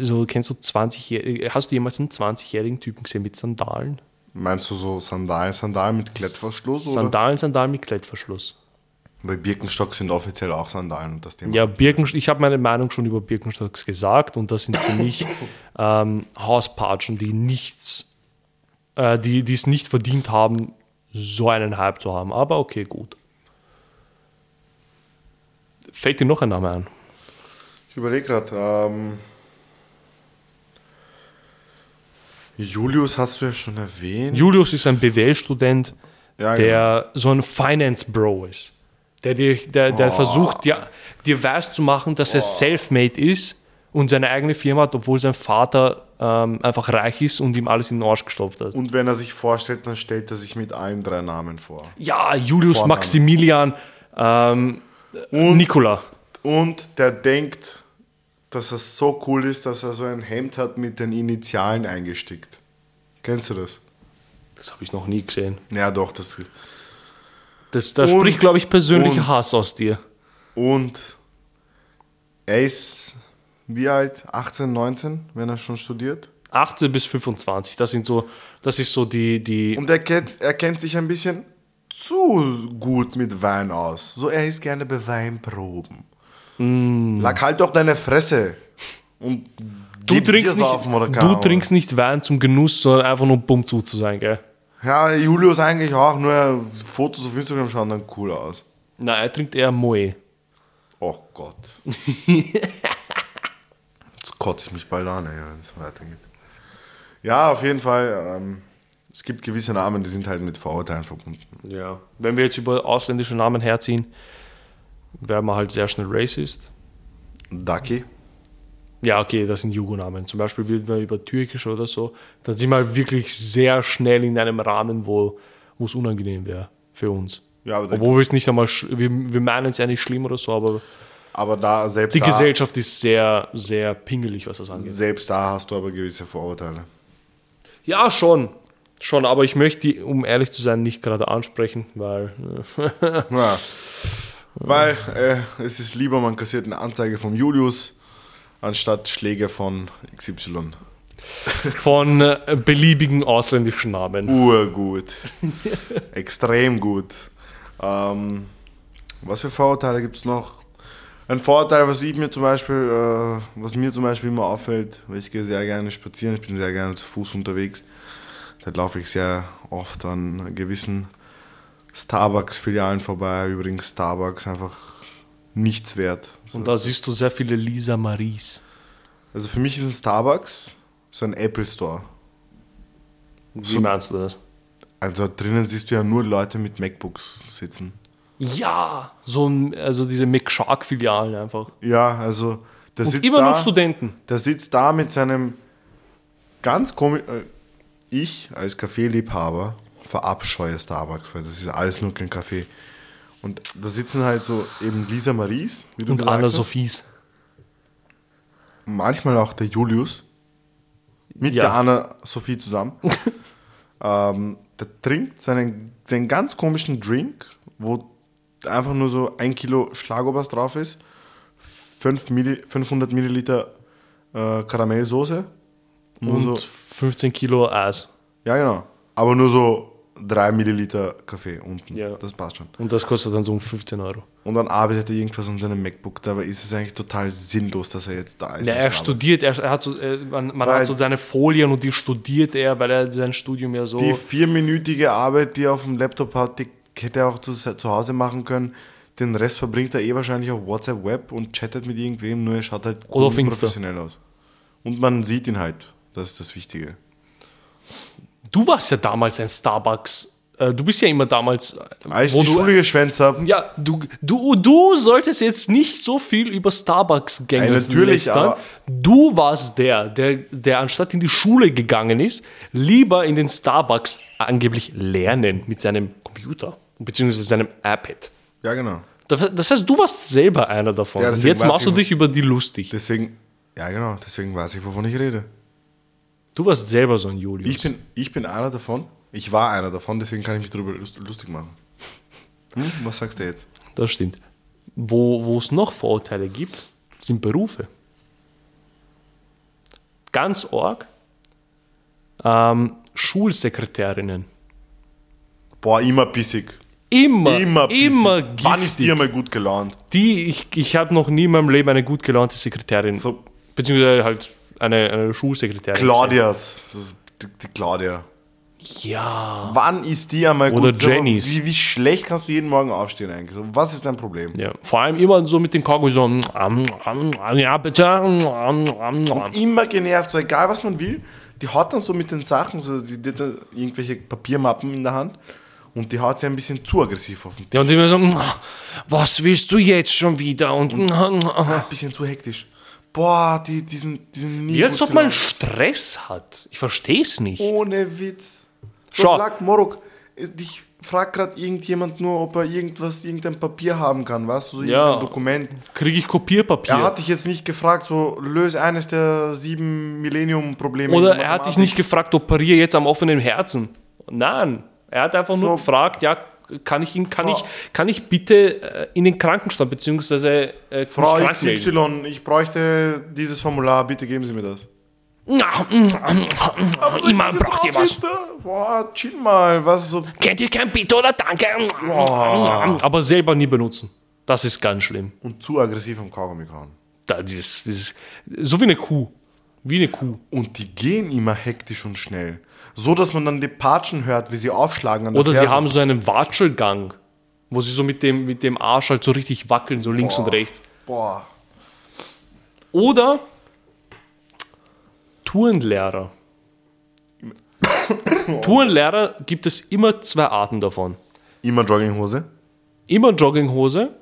so kennst du 20 Hast du jemals einen 20-jährigen Typen gesehen mit Sandalen? Meinst du so Sandalen, Sandalen mit Klettverschluss? oder? Sandalen, Sandalen mit Klettverschluss. Weil Birkenstock sind offiziell auch Sandalen und das Thema. Ja, Birkenstock, ich habe meine Meinung schon über Birkenstocks gesagt und das sind für mich ähm, Hauspatschen, die nichts, äh, die, die es nicht verdient haben, so einen Hype zu haben. Aber okay, gut. Fällt dir noch ein Name ein? Ich überlege gerade. Ähm, Julius hast du ja schon erwähnt. Julius ist ein BWL-Student, Ja, der so ein Finance-Bro ist. Der, dir, der, der versucht, dir, dir weiß zu machen, dass er self-made ist und seine eigene Firma hat, obwohl sein Vater ähm, einfach reich ist und ihm alles in den Arsch gestopft hat. Und wenn er sich vorstellt, dann stellt er sich mit allen drei Namen vor. Ja, Julius, Vorname. Maximilian, ähm, Nikola. Und der denkt, dass er so cool ist, dass er so ein Hemd hat mit den Initialen eingestickt. Kennst du das? Das habe ich noch nie gesehen. Ja, doch. Das, Das, da Und- spricht, glaube ich, persönlicher und- Hass aus dir. und er ist wie alt? 18, 19, wenn er schon studiert? 18 bis 25, das sind so, das ist so die, die Und er kennt, er kennt sich ein bisschen zu gut mit Wein aus. So, er ist gerne bei Weinproben. Lag halt doch deine Fresse. Und Du trinkst, nicht, keine du trinkst nicht Wein zum Genuss, sondern einfach nur um Bumm zu zu sein, gell? Ja, Julius eigentlich auch, nur Fotos auf Instagram schauen dann cool aus. Nein, er trinkt eher Moe. Oh Gott. Jetzt kotze ich mich bald an, wenn es weitergeht. Ja, auf jeden Fall. Ähm, es gibt gewisse Namen, die sind halt mit Vorurteilen verbunden. Ja. Wenn wir jetzt über ausländische Namen herziehen, wären wir halt sehr schnell racist. Ducky. Ja, okay, das sind Jugonamen. Zum Beispiel würden wir über Türkisch oder so, dann sind wir halt wirklich sehr schnell in einem Rahmen, wo es unangenehm wäre für uns. Ja, Obwohl wir es nicht einmal, wir, wir meinen es ja nicht schlimm oder so, aber aber da selbst die da, Gesellschaft ist sehr, sehr pingelig, was das angeht. selbst da hast du aber gewisse Vorurteile. Ja, schon. Schon, aber ich möchte die, um ehrlich zu sein, nicht gerade ansprechen, weil äh, Ja. Weil äh, es ist lieber, man kassiert eine Anzeige vom Julius, anstatt Schläge von XY. von äh, beliebigen ausländischen Namen. Urgut. Extrem gut. Ähm, was für Vorurteile gibt es noch? Ein Vorurteil, was ich mir zum Beispiel, äh, was mir zum Beispiel immer auffällt, weil ich gehe sehr gerne spazieren, ich bin sehr gerne zu Fuß unterwegs. Da laufe ich sehr oft an gewissen Starbucks-Filialen vorbei. Übrigens Starbucks einfach nichts wert. Und da siehst du sehr viele Lisa Maries. Also für mich ist ein Starbucks so ein Apple Store. Wie meinst du das? Also drinnen siehst du ja nur Leute mit MacBooks sitzen. Ja, so ein, also diese McShark-Filialen einfach. Ja, also der Und sitzt immer da, noch Studenten. Der sitzt da mit seinem ganz komisch. Äh, ich als Kaffeeliebhaber verabscheue Starbucks, weil das ist alles nur kein Kaffee. Und da sitzen halt so eben Lisa Maries, wie du Und gesagt Anna. Sophies. Manchmal auch der Julius. Mit Ja. der Anna Sophie zusammen. ähm, der trinkt seinen, seinen ganz komischen Drink, wo einfach nur so ein Kilo Schlagobers drauf ist, fünf Milli, 500 Milliliter äh, Karamellsoße. Nur Und so, 15 Kilo Eis. ja, genau. Aber nur so 3 Milliliter Kaffee unten. Ja. Das passt schon. Und das kostet dann so um 15 Euro. Und dann arbeitet er irgendwas an seinem MacBook. Dabei ist es eigentlich total sinnlos, dass er jetzt da ist. Ja, er studiert, er, er hat so, äh, man, man hat so seine Folien und die studiert er, weil er sein Studium ja so. Die vierminütige Arbeit, die er auf dem Laptop hat, die hätte er auch zu, zu Hause machen können. Den Rest verbringt er eh wahrscheinlich auf WhatsApp Web und chattet mit irgendwem, nur er schaut halt Oder professionell aus. Und man sieht ihn halt. Das ist das Wichtige. Du warst ja damals ein Starbucks. Äh, du bist ja immer damals. Als wo ich die du, Schule geschwänzt habe, ja, du, du, du solltest jetzt nicht so viel über Starbucks-Gänge Ja, natürlich, lästern. aber- Du warst der, der, der anstatt in die Schule gegangen ist, lieber in den Starbucks angeblich lernen mit seinem Computer, beziehungsweise seinem iPad. ja genau. Das heißt, du warst selber einer davon. Ja, jetzt machst du ich- dich über die lustig. Deswegen, ja genau, deswegen weiß ich, wovon ich rede. Du warst selber so ein Julius. Ich bin, ich bin einer davon. Ich war einer davon, deswegen kann ich mich darüber lust- lustig machen. Hm? Was sagst du jetzt? Das stimmt. Wo, es noch Vorurteile gibt, sind Berufe. Ganz arg. Ähm, Schulsekretärinnen. Boah, immer bissig. Immer, Immer immer, bissig. Wann ist giftig. dir mal gut gelaunt? Die, ich ich habe noch nie in meinem Leben eine gut gelaunte Sekretärin, So beziehungsweise halt eine, eine Schulsekretärin. Claudias. Die, die Claudia. Ja. Wann ist die einmal Oder gut? Jennys. Wie, wie schlecht kannst du jeden Morgen aufstehen eigentlich? So, was ist dein Problem? ja. Vor allem immer so mit den Kaugummi so, mm, mm, mm, ja bitte. mm, mm, mm. Immer genervt, so egal was man will. Die haut dann so mit den Sachen, so, die, die, die, irgendwelche Papiermappen in der Hand und die haut sie ein bisschen zu aggressiv auf den Tisch. Ja, und immer so, was willst du jetzt schon wieder? Und, mm, Ein bisschen zu hektisch. Boah, die, die sind, die sind nie Wie als ob man. Stress hat. Ich verstehe es nicht. Ohne Witz. So, Schau. Lack Morok, ich frag gerade irgendjemand nur, ob er irgendwas, irgendein Papier haben kann, weißt du, so Ja. irgendein Dokument. Kriege ich Kopierpapier? Er hat dich jetzt nicht gefragt, so löse eines der sieben Millennium-Probleme. Oder er hat dich nicht gefragt, operiere jetzt am offenen Herzen. Nein, er hat einfach nur So. gefragt, ja, kann ich ihn, kann Frau- ich, kann ich bitte äh, in den Krankenstand beziehungsweise äh, Frau? XY, ich bräuchte dieses Formular, bitte geben Sie mir das. Immer braucht ihr was. Boah, chill mal, was so. Kennt ihr kein Bitte oder Danke? Aber selber nie benutzen. Das ist ganz schlimm. Und zu aggressiv am Kaugummi kauen. Da, dieses, dieses, so wie eine Kuh. Wie eine Kuh. Und die gehen immer hektisch und schnell. So, dass man dann die Patschen hört, wie sie aufschlagen Oder sie haben so einen Watschelgang, wo sie so mit dem, mit dem Arsch halt so richtig wackeln, so links und rechts. Boah. Oder Tourenlehrer. Tourenlehrer gibt es immer zwei Arten davon. Immer Jogginghose. Immer Jogginghose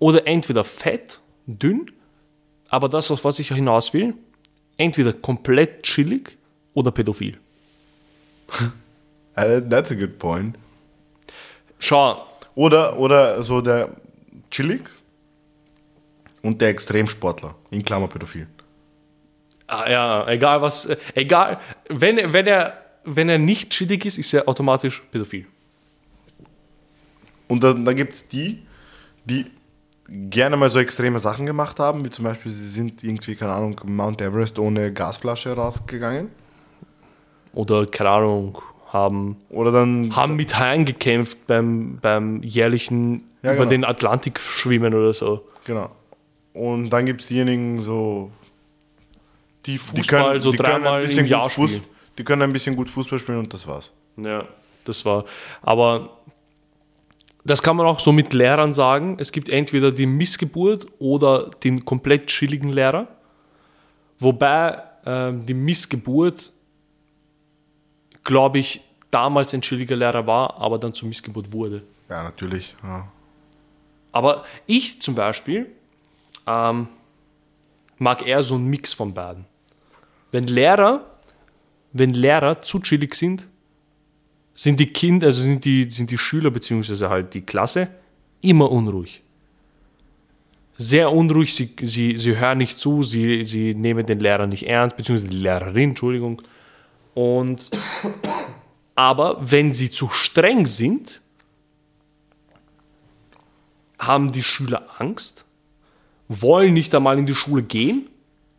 oder entweder fett, dünn, aber das, auf was ich hinaus will, entweder komplett chillig oder pädophil. Uh, That's a good point. Schau, Oder, oder so der chillig und der Extremsportler. In Klammer pädophil. ah, ja, egal was, äh, egal, wenn, wenn, er, wenn er nicht chillig ist, ist er automatisch pädophil. Und dann, dann gibt es die, die gerne mal so extreme Sachen gemacht haben, wie zum Beispiel, sie sind irgendwie, keine Ahnung, Mount Everest ohne Gasflasche raufgegangen. Oder, keine Ahnung, haben Oder dann haben mit Haien gekämpft beim, beim jährlichen Ja, über genau. den Atlantik schwimmen oder so. Genau. Und dann gibt es diejenigen so. Die Die Fußball so die dreimal im Jahr Fuß, spielen. Die können ein bisschen gut Fußball spielen und das war's. Ja, das war. Aber das kann man auch so mit Lehrern sagen. Es gibt entweder die Missgeburt oder den komplett chilligen Lehrer. Wobei ähm, die Missgeburt, glaube ich, damals ein chilliger Lehrer war, aber dann zur Missgeburt wurde. Ja, natürlich. Ja. Aber ich zum Beispiel ähm, mag eher so einen Mix von beiden. Wenn Lehrer, wenn Lehrer zu chillig sind, sind die Kinder, also sind die, sind die Schüler beziehungsweise halt die Klasse immer unruhig. Sehr unruhig, sie, sie, sie hören nicht zu, sie, sie nehmen den Lehrer nicht ernst, beziehungsweise die Lehrerin, Entschuldigung. Und aber wenn sie zu streng sind, haben die Schüler Angst, wollen nicht einmal in die Schule gehen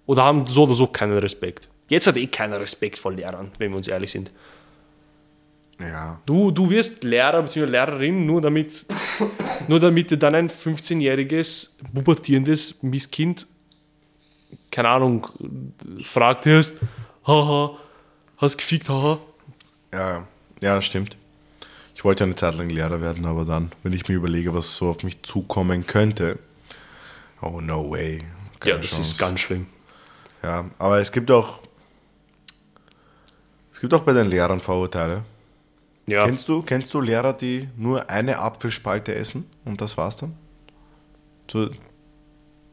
oder haben so oder so keinen Respekt. Jetzt hat eh keiner Respekt vor Lehrern, wenn wir uns ehrlich sind. Ja. Du, du wirst Lehrer bzw. Lehrerin, nur damit, nur damit du dann ein 15-jähriges, pubertierendes Misskind, keine Ahnung, fragt hast, haha, hast gefickt, haha. Ja, ja, stimmt. Ich wollte ja eine Zeit lang Lehrer werden, aber dann, wenn ich mir überlege, was so auf mich zukommen könnte, oh no way. Keine Ja, das Chance. ist ganz schlimm. Ja, aber es gibt auch, es gibt auch bei den Lehrern Vorurteile. Ja, Kennst du, kennst du Lehrer, die nur eine Apfelspalte essen und das war's dann? So,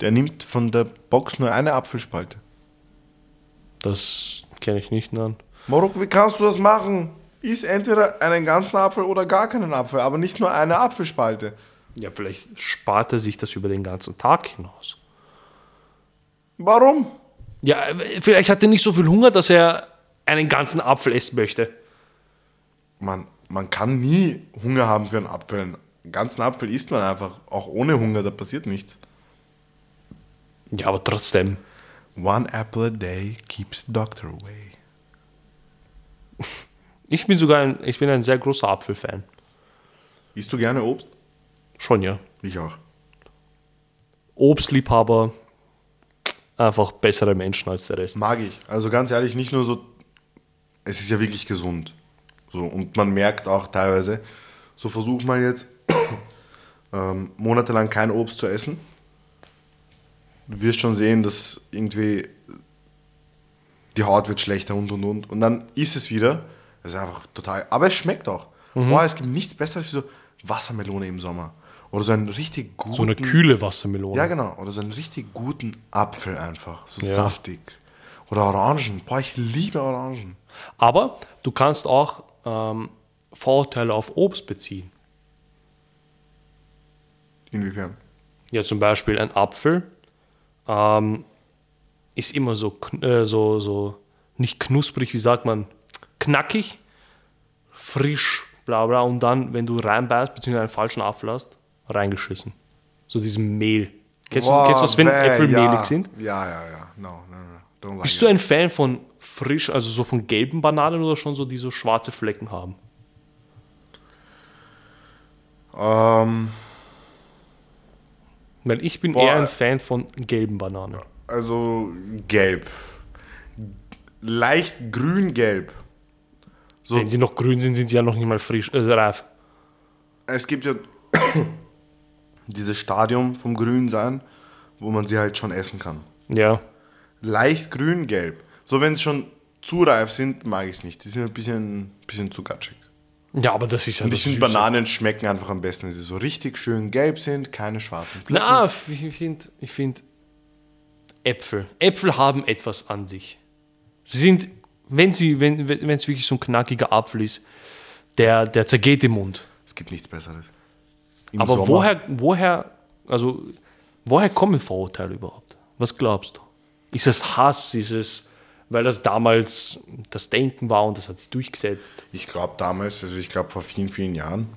der nimmt von der Box nur eine Apfelspalte. das kenne ich nicht, nein. Marok, wie kannst du das machen? Iss entweder einen ganzen Apfel oder gar keinen Apfel, aber nicht nur eine Apfelspalte. Ja, vielleicht spart er sich das über den ganzen Tag hinaus. Warum? Ja, vielleicht hat er nicht so viel Hunger, dass er einen ganzen Apfel essen möchte. Man, man kann nie Hunger haben für einen Apfel. Einen ganzen Apfel isst man einfach, auch ohne Hunger, da passiert nichts. Ja, aber trotzdem. One apple a day keeps the doctor away. Ich bin sogar ein, ich bin ein sehr großer Apfelfan. Isst du gerne Obst? Schon, ja. Ich auch. Obstliebhaber, einfach bessere Menschen als der Rest. Mag ich. Also ganz ehrlich, nicht nur so, es ist ja wirklich gesund. So, und man merkt auch teilweise, so versuch mal jetzt ähm, monatelang kein Obst zu essen. Du wirst schon sehen, dass irgendwie die Haut wird schlechter und und und. Und dann isst es wieder. Das ist einfach total. Aber es schmeckt auch. Boah, es gibt nichts Besseres wie so Wassermelone im Sommer. Oder so einen richtig guten. So eine kühle Wassermelone. Ja, genau. Oder so einen richtig guten Apfel einfach. So Ja. saftig. Oder Orangen. Boah, ich liebe Orangen. Aber du kannst auch ähm, Vorurteile auf Obst beziehen. Inwiefern? Ja, zum Beispiel ein Apfel ähm, ist immer so, äh, so, so nicht knusprig, wie sagt man, knackig, frisch, bla bla. Und dann, wenn du reinbeißt, beziehungsweise einen falschen Apfel hast, reingeschissen. So diesem Mehl. Kennst, du, kennst du das, wenn bäh, Äpfel ja. mehlig sind? Ja, ja, ja. No, no, no. Like Bist du ein Fan von frisch, also so von gelben Bananen oder schon so, die so schwarze Flecken haben? Ähm, Weil ich bin Boah. eher ein Fan von gelben Bananen. Also gelb. Leicht grün-gelb. So, Wenn sie noch grün sind, sind sie ja noch nicht mal frisch, äh, reif. es gibt ja dieses Stadium vom Grünsein, wo man sie halt schon essen kann. Ja. Leicht grün-gelb. So, wenn sie schon zu reif sind, mag ich es nicht. Die sind ein bisschen, bisschen zu gatschig. Ja, aber das ist ja Und das ich finde, Süße. Bananen schmecken einfach am besten, wenn sie so richtig schön gelb sind, keine schwarzen Flecken. Na, ich finde, ich find Äpfel. Äpfel haben etwas an sich. Sie sind, wenn sie, wenn es wirklich so ein knackiger Apfel ist, der, der zergeht im Mund. Es gibt nichts Besseres. Im Aber Sommer- woher, woher, also, woher kommen Vorurteile überhaupt? Was glaubst du? Ist es Hass? Ist es, weil das damals das Denken war und das hat sich durchgesetzt? Ich glaube damals, also ich glaube vor vielen, vielen Jahren,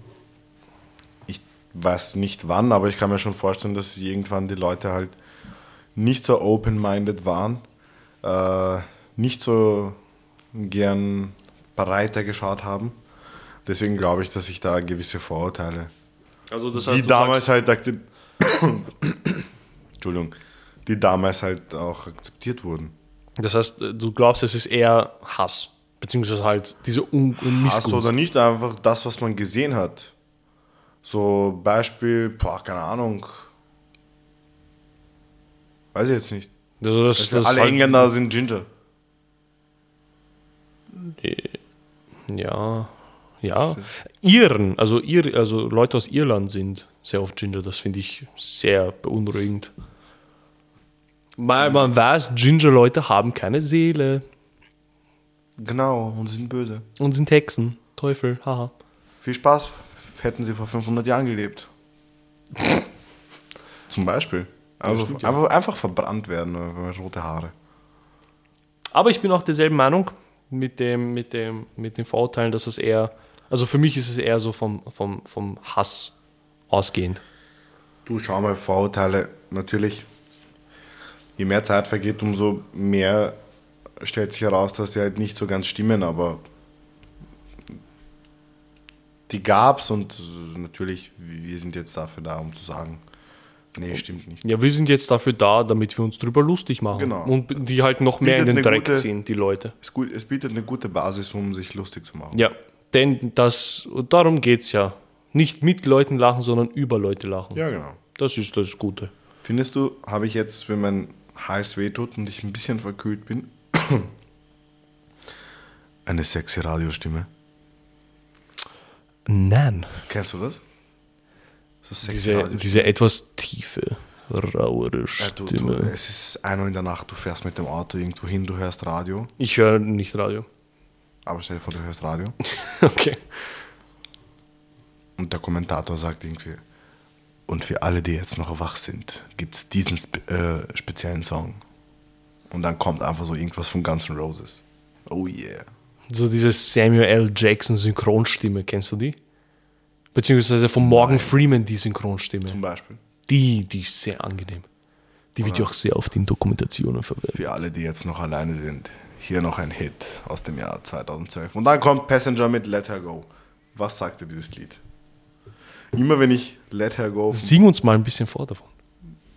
ich weiß nicht wann, aber ich kann mir schon vorstellen, dass irgendwann die Leute halt nicht so open-minded waren, äh, nicht so gern breiter geschaut haben. Deswegen glaube ich, dass ich da gewisse Vorurteile, Also das die damals halt Entschuldigung, die damals halt auch akzeptiert wurden. das heißt, du glaubst, es ist eher Hass, beziehungsweise halt diese Un Missgunst. oder nicht einfach das, was man gesehen hat. So Beispiel, boah, keine Ahnung. Weiß ich jetzt nicht. Das, Also das alle halt- Engländer sind Ginger. Ja, ja. Iren, also, Ir, also Leute aus Irland sind sehr oft Ginger. Das finde ich sehr beunruhigend. Weil man weiß, Ginger-Leute haben keine Seele Genau, und sind böse. und sind Hexen. Teufel, haha. Viel Spaß, hätten sie vor 500 Jahren gelebt. Zum Beispiel. Also stimmt, ja. einfach, einfach verbrannt werden, äh, rote Haare. Aber ich bin auch derselben Meinung mit dem, mit dem, mit den Vorurteilen, dass es eher, also für mich ist es eher so vom, vom, vom Hass ausgehend. Du schau mal, Vorurteile, natürlich, je mehr Zeit vergeht, umso mehr stellt sich heraus, dass die halt nicht so ganz stimmen, aber die gab's und natürlich, wir sind jetzt dafür da, um zu sagen, nee, stimmt nicht. Ja, wir sind jetzt dafür da, damit wir uns drüber lustig machen. Genau. Und die halt noch mehr in den Dreck gute- ziehen, die Leute. Es, gut, es bietet eine gute Basis, um sich lustig zu machen. Ja, denn das, darum geht es ja. Nicht mit Leuten lachen, sondern über Leute lachen. Ja, genau. Das ist das Gute. Findest du, habe ich jetzt, wenn mein Hals wehtut und ich ein bisschen verkühlt bin, eine sexy Radiostimme? Nein. Kennst du das? So Diese, diese etwas tiefe, rauere Ja, du, Stimme. du, es ist 1 Uhr in der Nacht, du fährst mit dem Auto irgendwo hin, du hörst Radio. Ich höre nicht Radio. Aber stell dir vor, du hörst Radio. Okay. Und der Kommentator sagt irgendwie, und für alle, die jetzt noch wach sind, gibt es diesen spe äh, speziellen Song. Und dann kommt einfach so irgendwas von Guns N' Roses. Oh yeah. So diese Samuel L. Jackson Synchronstimme, kennst du die? Beziehungsweise von Morgan Freeman die Synchronstimme. Zum Beispiel. Die, die ist sehr angenehm. Die wird ja auch sehr oft in Dokumentationen verwendet. Für alle, die jetzt noch alleine sind, hier noch ein Hit aus dem Jahr 2012. Und dann kommt Passenger mit Let Her Go. Was sagt dir dieses Lied? Immer wenn ich Let Her Go. Sing uns mal ein bisschen vor davon.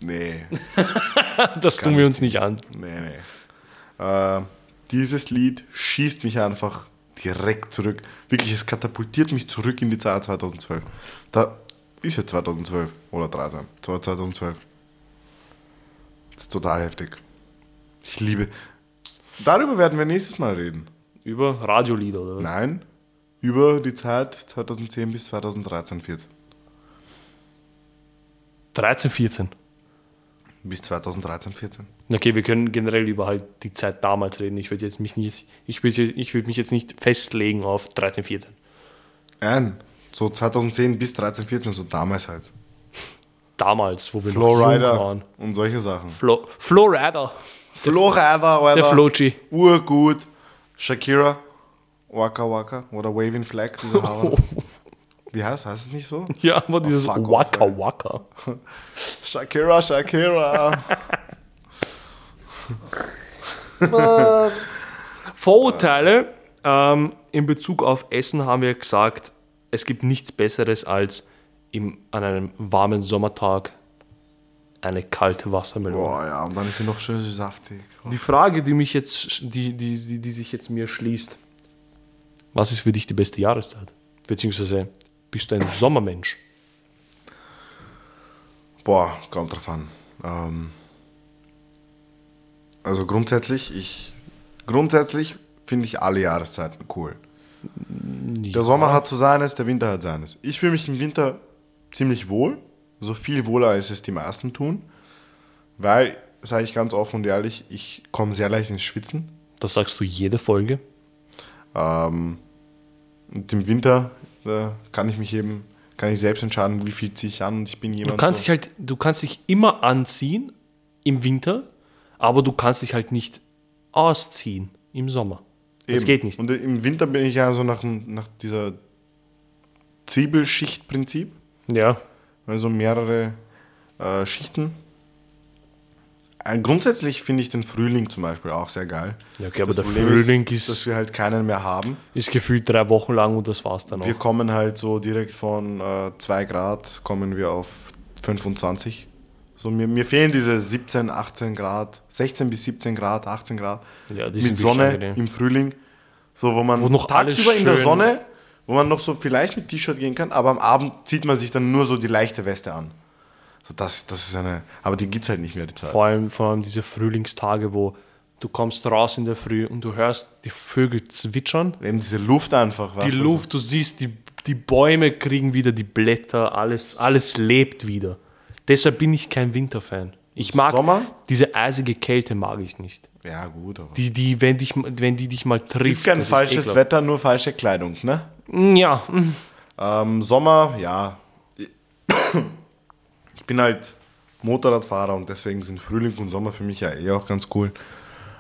Nee, Das tun wir uns nicht an. nee, nee. Äh, dieses Lied schießt mich einfach direkt zurück. Wirklich, es katapultiert mich zurück in die Zeit 2012. Da ist ja 2012 oder 13. 2012. Das ist total heftig. Ich liebe. Darüber werden wir nächstes Mal reden. Über Radiolieder oder? Nein, über die Zeit 2010 bis 2013, 14. 13, 14. Bis 2013, 14. Okay, wir können generell über halt die Zeit damals reden. Ich würde jetzt mich nicht, ich würde ich würd mich jetzt nicht festlegen auf 13, 14. Nein, so 2010 bis 13, 14, so damals halt. Damals, wo wir noch Flowrider waren. und solche Sachen. Flo, Flowrider. Flowrider, Alter. Der Flochi. Urgut. Shakira. Waka Waka. Oder Waving Flag, diese Haare. Wie heißt Heißt es nicht so? Ja, aber dieses fuck off, Waka ey. Waka. Shakira, Shakira. Vorurteile ähm, in Bezug auf Essen haben wir gesagt, es gibt nichts Besseres als im, an einem warmen Sommertag eine kalte Wassermelone. Boah, ja, und dann ist sie noch schön saftig. Die Frage, die mich jetzt, die, die, die, die sich jetzt mir schließt, was ist für dich die beste Jahreszeit? Beziehungsweise bist du ein Sommermensch? Boah, kommt drauf an. Ähm, also grundsätzlich, ich grundsätzlich finde ich alle Jahreszeiten cool. Der Sommer hat so seines, der Winter hat seines. Ich fühle mich im Winter ziemlich wohl, so viel wohler als es die meisten tun, weil, sage ich ganz offen und ehrlich, ich komme sehr leicht ins Schwitzen. Das sagst du jede Folge. Ähm, und im Winter äh, kann ich mich eben, kann ich selbst entscheiden, wie viel ziehe ich an und ich bin Du jemand. kannst so, dich halt, du kannst dich immer anziehen im Winter, aber du kannst dich halt nicht ausziehen im Sommer. Das Eben. geht nicht. Und im Winter bin ich ja so nach, nach dieser Zwiebelschichtprinzip, Ja. also mehrere äh, Schichten. Äh, grundsätzlich finde ich den Frühling zum Beispiel auch sehr geil. Ja, okay, aber Das der Problem Frühling ist, ist, dass wir halt keinen mehr haben. ist gefühlt drei Wochen lang und das war's dann auch. Wir kommen halt so direkt von 2 Grad, kommen wir auf 25. So, mir, mir fehlen diese 17, 18 Grad, 16 bis 17 Grad, 18 Grad. Ja, die mit Sonne angenehm. im Frühling. So, wo man Wo noch tagsüber in der Sonne, wo man noch so vielleicht mit T-Shirt gehen kann, aber am Abend zieht man sich dann nur so die leichte Weste an. So, das, das ist eine. Aber die gibt es halt nicht mehr, die Zeit. Vor allem, vor allem diese Frühlingstage, wo du kommst raus in der Früh und du hörst die Vögel zwitschern. Eben diese Luft einfach. Die weißt du, Luft, du siehst, die, die Bäume kriegen wieder die Blätter, alles, alles lebt wieder. Deshalb bin ich kein Winterfan. Ich mag Sommer? diese eisige Kälte mag ich nicht. Ja, gut, aber. Die, die, wenn, dich, wenn die dich mal gibt trifft. kein das ist falsches. Wetter, nur falsche Kleidung, ne? Ja, mm. Ähm, Sommer, ja. Ich bin halt Motorradfahrer und deswegen sind Frühling und Sommer für mich ja eh auch ganz cool.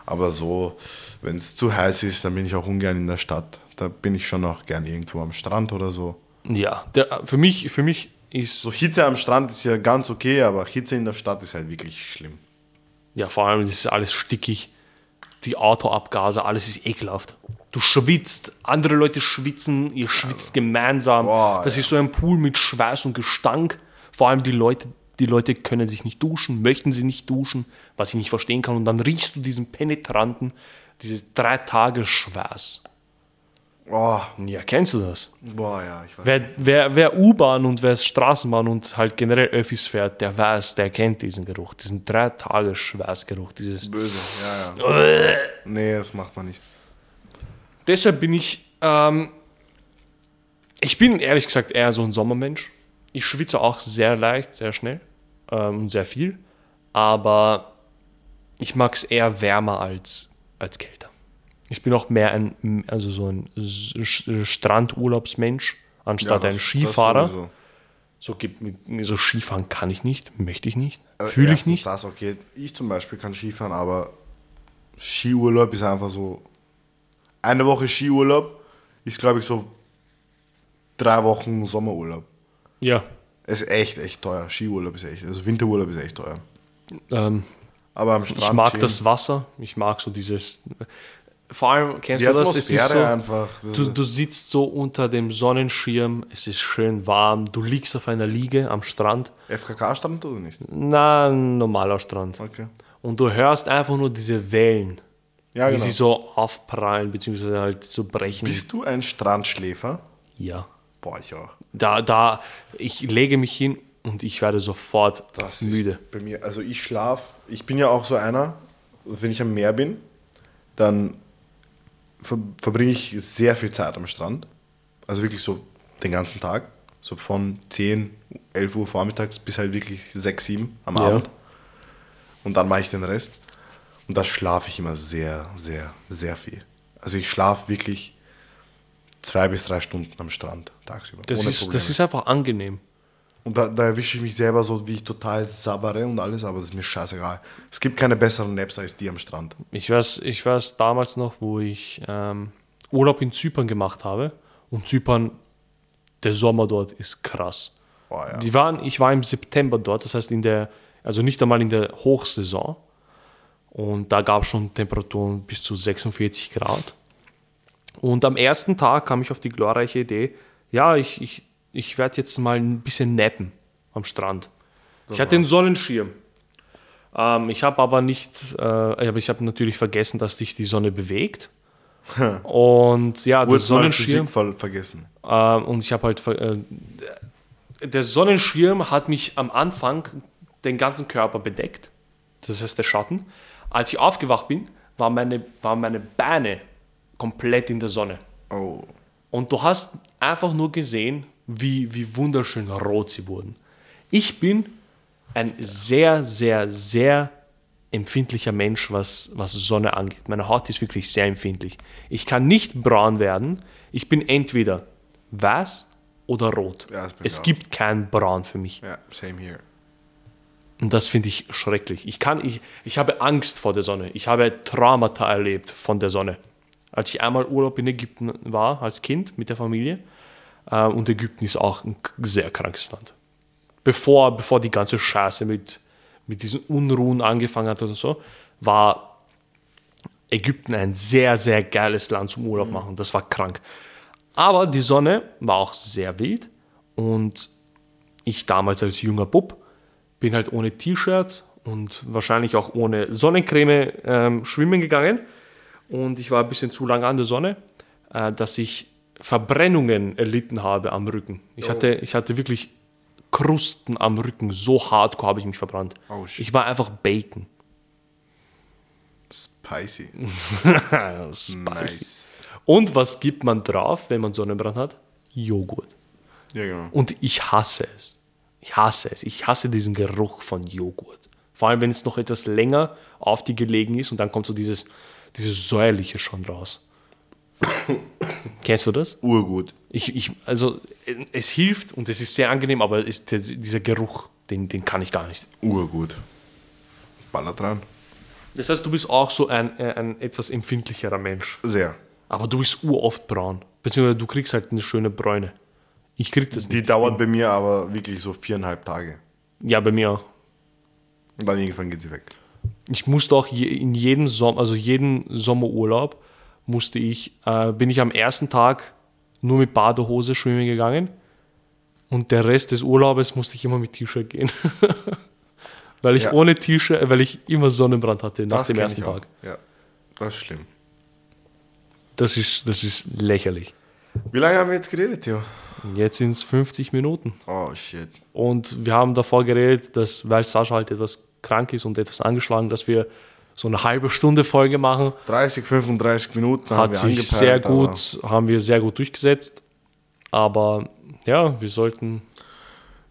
Aber so, wenn es zu heiß ist, dann bin ich auch ungern in der Stadt. Da bin ich schon auch gern irgendwo am Strand oder so. ja. Der, für, mich, für mich ist So Hitze am Strand ist ja ganz okay, aber Hitze in der Stadt ist halt wirklich schlimm. Ja, vor allem ist alles stickig. Die Autoabgase, alles ist ekelhaft. Du schwitzt, andere Leute schwitzen, ihr schwitzt gemeinsam. Boah, das ja. ist so ein Pool mit Schweiß und Gestank. Vor allem die Leute, die Leute können sich nicht duschen, möchten sie nicht duschen, was ich nicht verstehen kann. Und dann riechst du diesen penetranten, dieses drei Tage Schweiß. Oh, Ja, kennst du das? boah, ja, ich weiß. Wer, wer, wer U-Bahn und wer Straßenbahn und halt generell Öffis fährt, der weiß, der kennt diesen Geruch, diesen drei Tage Schweißgeruch, dieses Böse, ja, ja. nee, das macht man nicht. Deshalb bin ich, ähm, ich bin ehrlich gesagt eher so ein Sommermensch. Ich schwitze auch sehr leicht, sehr schnell ähm, und sehr viel, aber ich mag es eher wärmer als, als kälter. Ich bin auch mehr ein, also so ein Strandurlaubsmensch anstatt ein Skifahrer. so, gibt, so Skifahren kann ich nicht, möchte ich nicht, Also fühle ich nicht. Das, okay. Ich zum Beispiel kann Skifahren, aber Skiurlaub ist einfach so. Eine Woche Skiurlaub ist, glaube ich, so drei Wochen Sommerurlaub. Ja, Es ist echt, echt teuer. Skiurlaub ist echt, also Winterurlaub ist echt teuer. ähm, Aber am Strand. ich mag chillen, das Wasser, ich mag so dieses. Vor allem, kennst Die du das? Es ist so, einfach. Du, du sitzt so unter dem Sonnenschirm, es ist schön warm, du liegst auf einer Liege am Strand. FKK-Strand oder nicht? Na, ein normaler Strand. Okay. Und du hörst einfach nur diese Wellen, Ja, wie genau. sie so aufprallen, beziehungsweise halt so brechen. Bist du ein Strandschläfer? ja. Boah, ich auch. Da, da, ich lege mich hin und ich werde sofort Das müde. bei mir. Also ich schlaf. Ich bin ja auch so einer, wenn ich am Meer bin, dann ver verbringe ich sehr viel Zeit am Strand. Also wirklich so den ganzen Tag. So von 10, 11 Uhr vormittags bis halt wirklich 6, 7 am Ja. Abend. Und dann mache ich den Rest. Und da schlafe ich immer sehr, sehr, sehr viel. Also ich schlafe wirklich zwei bis drei Stunden am Strand tagsüber. Das ohne ist, Probleme. das ist einfach angenehm. Und da, da erwische ich mich selber so, wie ich total sabbere und alles, aber das ist mir scheißegal. Es gibt keine besseren Naps als die am Strand. Ich weiß, ich weiß damals noch, wo ich ähm, Urlaub in Zypern gemacht habe. Und Zypern, der Sommer dort ist krass. Boah, ja. Die waren, ich war im September dort, das heißt in der, also nicht einmal in der Hochsaison. Und da gab es schon Temperaturen bis zu 46 Grad. Und am ersten Tag kam ich auf die glorreiche Idee, ja, ich, ich, ich werde jetzt mal ein bisschen nappen am Strand. ich hatte einen Sonnenschirm. Ähm, ich habe aber nicht, äh, aber ich habe natürlich vergessen, dass sich die Sonne bewegt. Und ja, der Sonnenschirm. Ver vergessen. Ähm, und ich habe halt, äh, der Sonnenschirm hat mich am Anfang den ganzen Körper bedeckt. Das heißt, der Schatten. Als ich aufgewacht bin, waren meine, waren meine Beine komplett in der Sonne. Oh. Und du hast einfach nur gesehen, wie, wie wunderschön rot sie wurden. Ich bin ein sehr, sehr, sehr empfindlicher Mensch, was, was Sonne angeht. Meine Haut ist wirklich sehr empfindlich. Ich kann nicht braun werden. Ich bin entweder weiß oder rot. Ja, es auch. gibt kein Braun für mich. Ja, same here. Und das finde ich schrecklich. Ich, kann, ich, ich habe Angst vor der Sonne. Ich habe Traumata erlebt von der Sonne. Als ich einmal Urlaub in Ägypten war, als Kind mit der Familie, äh, und Ägypten ist auch ein sehr krankes Land. Bevor, bevor die ganze Scheiße mit, mit diesen Unruhen angefangen hat oder so, war Ägypten ein sehr, sehr geiles Land zum Urlaub machen. Das war krank. Aber die Sonne war auch sehr wild und ich damals als junger Bub bin halt ohne T-Shirt und wahrscheinlich auch ohne Sonnencreme ähm, schwimmen gegangen und ich war ein bisschen zu lange an der Sonne, äh, dass ich Verbrennungen erlitten habe am Rücken. Ich, hatte, ich hatte wirklich Krusten am Rücken, so hardcore habe ich mich verbrannt. Oh, ich war einfach Bacon. Spicy. Spicy. Nice. Und was gibt man drauf, wenn man Sonnenbrand hat? Joghurt. Ja, genau. Und ich hasse es. Ich hasse es. Ich hasse diesen Geruch von Joghurt. Vor allem, wenn es noch etwas länger auf die gelegen ist und dann kommt so dieses, dieses säuerliche schon raus. Kennst du das? Urgut. Ich, ich, also, es hilft und es ist sehr angenehm, aber der, dieser Geruch, den, den kann ich gar nicht. Urgut. Ballert dran. Das heißt, du bist auch so ein, äh, ein etwas empfindlicherer Mensch. Sehr. Aber du bist uroft braun. Beziehungsweise du kriegst halt eine schöne Bräune. Ich krieg das Die nicht. dauert bei mir aber wirklich so viereinhalb Tage. Ja, bei mir auch. Und dann irgendwann geht sie weg. Ich musste auch je, in jedem Sommer, also jeden Sommerurlaub, musste ich, äh, bin ich am ersten Tag nur mit Badehose schwimmen gegangen und der Rest des Urlaubes musste ich immer mit T-Shirt gehen. weil ich Ja. ohne T-Shirt, weil ich immer Sonnenbrand hatte nach Das dem ersten. Tag. Ja, das ist schlimm. Das ist, das ist lächerlich. Wie lange haben wir jetzt geredet, Theo? Jetzt sind es 50 Minuten. Oh, shit. Und wir haben davor geredet, dass, weil Sascha halt etwas krank ist und etwas angeschlagen, dass wir so eine halbe Stunde Folge machen. 30, 35 Minuten haben Hat wir sich sehr gut, haben wir sehr gut durchgesetzt. Aber ja, wir sollten.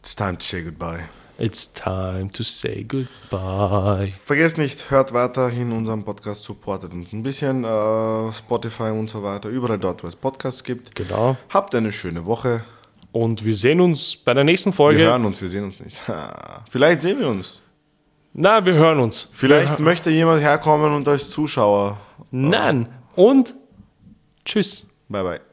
It's time to say goodbye. It's time to say goodbye. Vergesst nicht, hört weiterhin unseren Podcast, supportet uns ein bisschen, äh, Spotify und so weiter, überall dort, wo es Podcasts gibt. Genau. Habt eine schöne Woche. Und wir sehen uns bei der nächsten Wir Folge. hören uns, wir sehen uns nicht. Vielleicht sehen wir uns. Na, wir hören uns. Vielleicht möchte jemand herkommen und als Zuschauer. Nein. Und tschüss. Bye bye.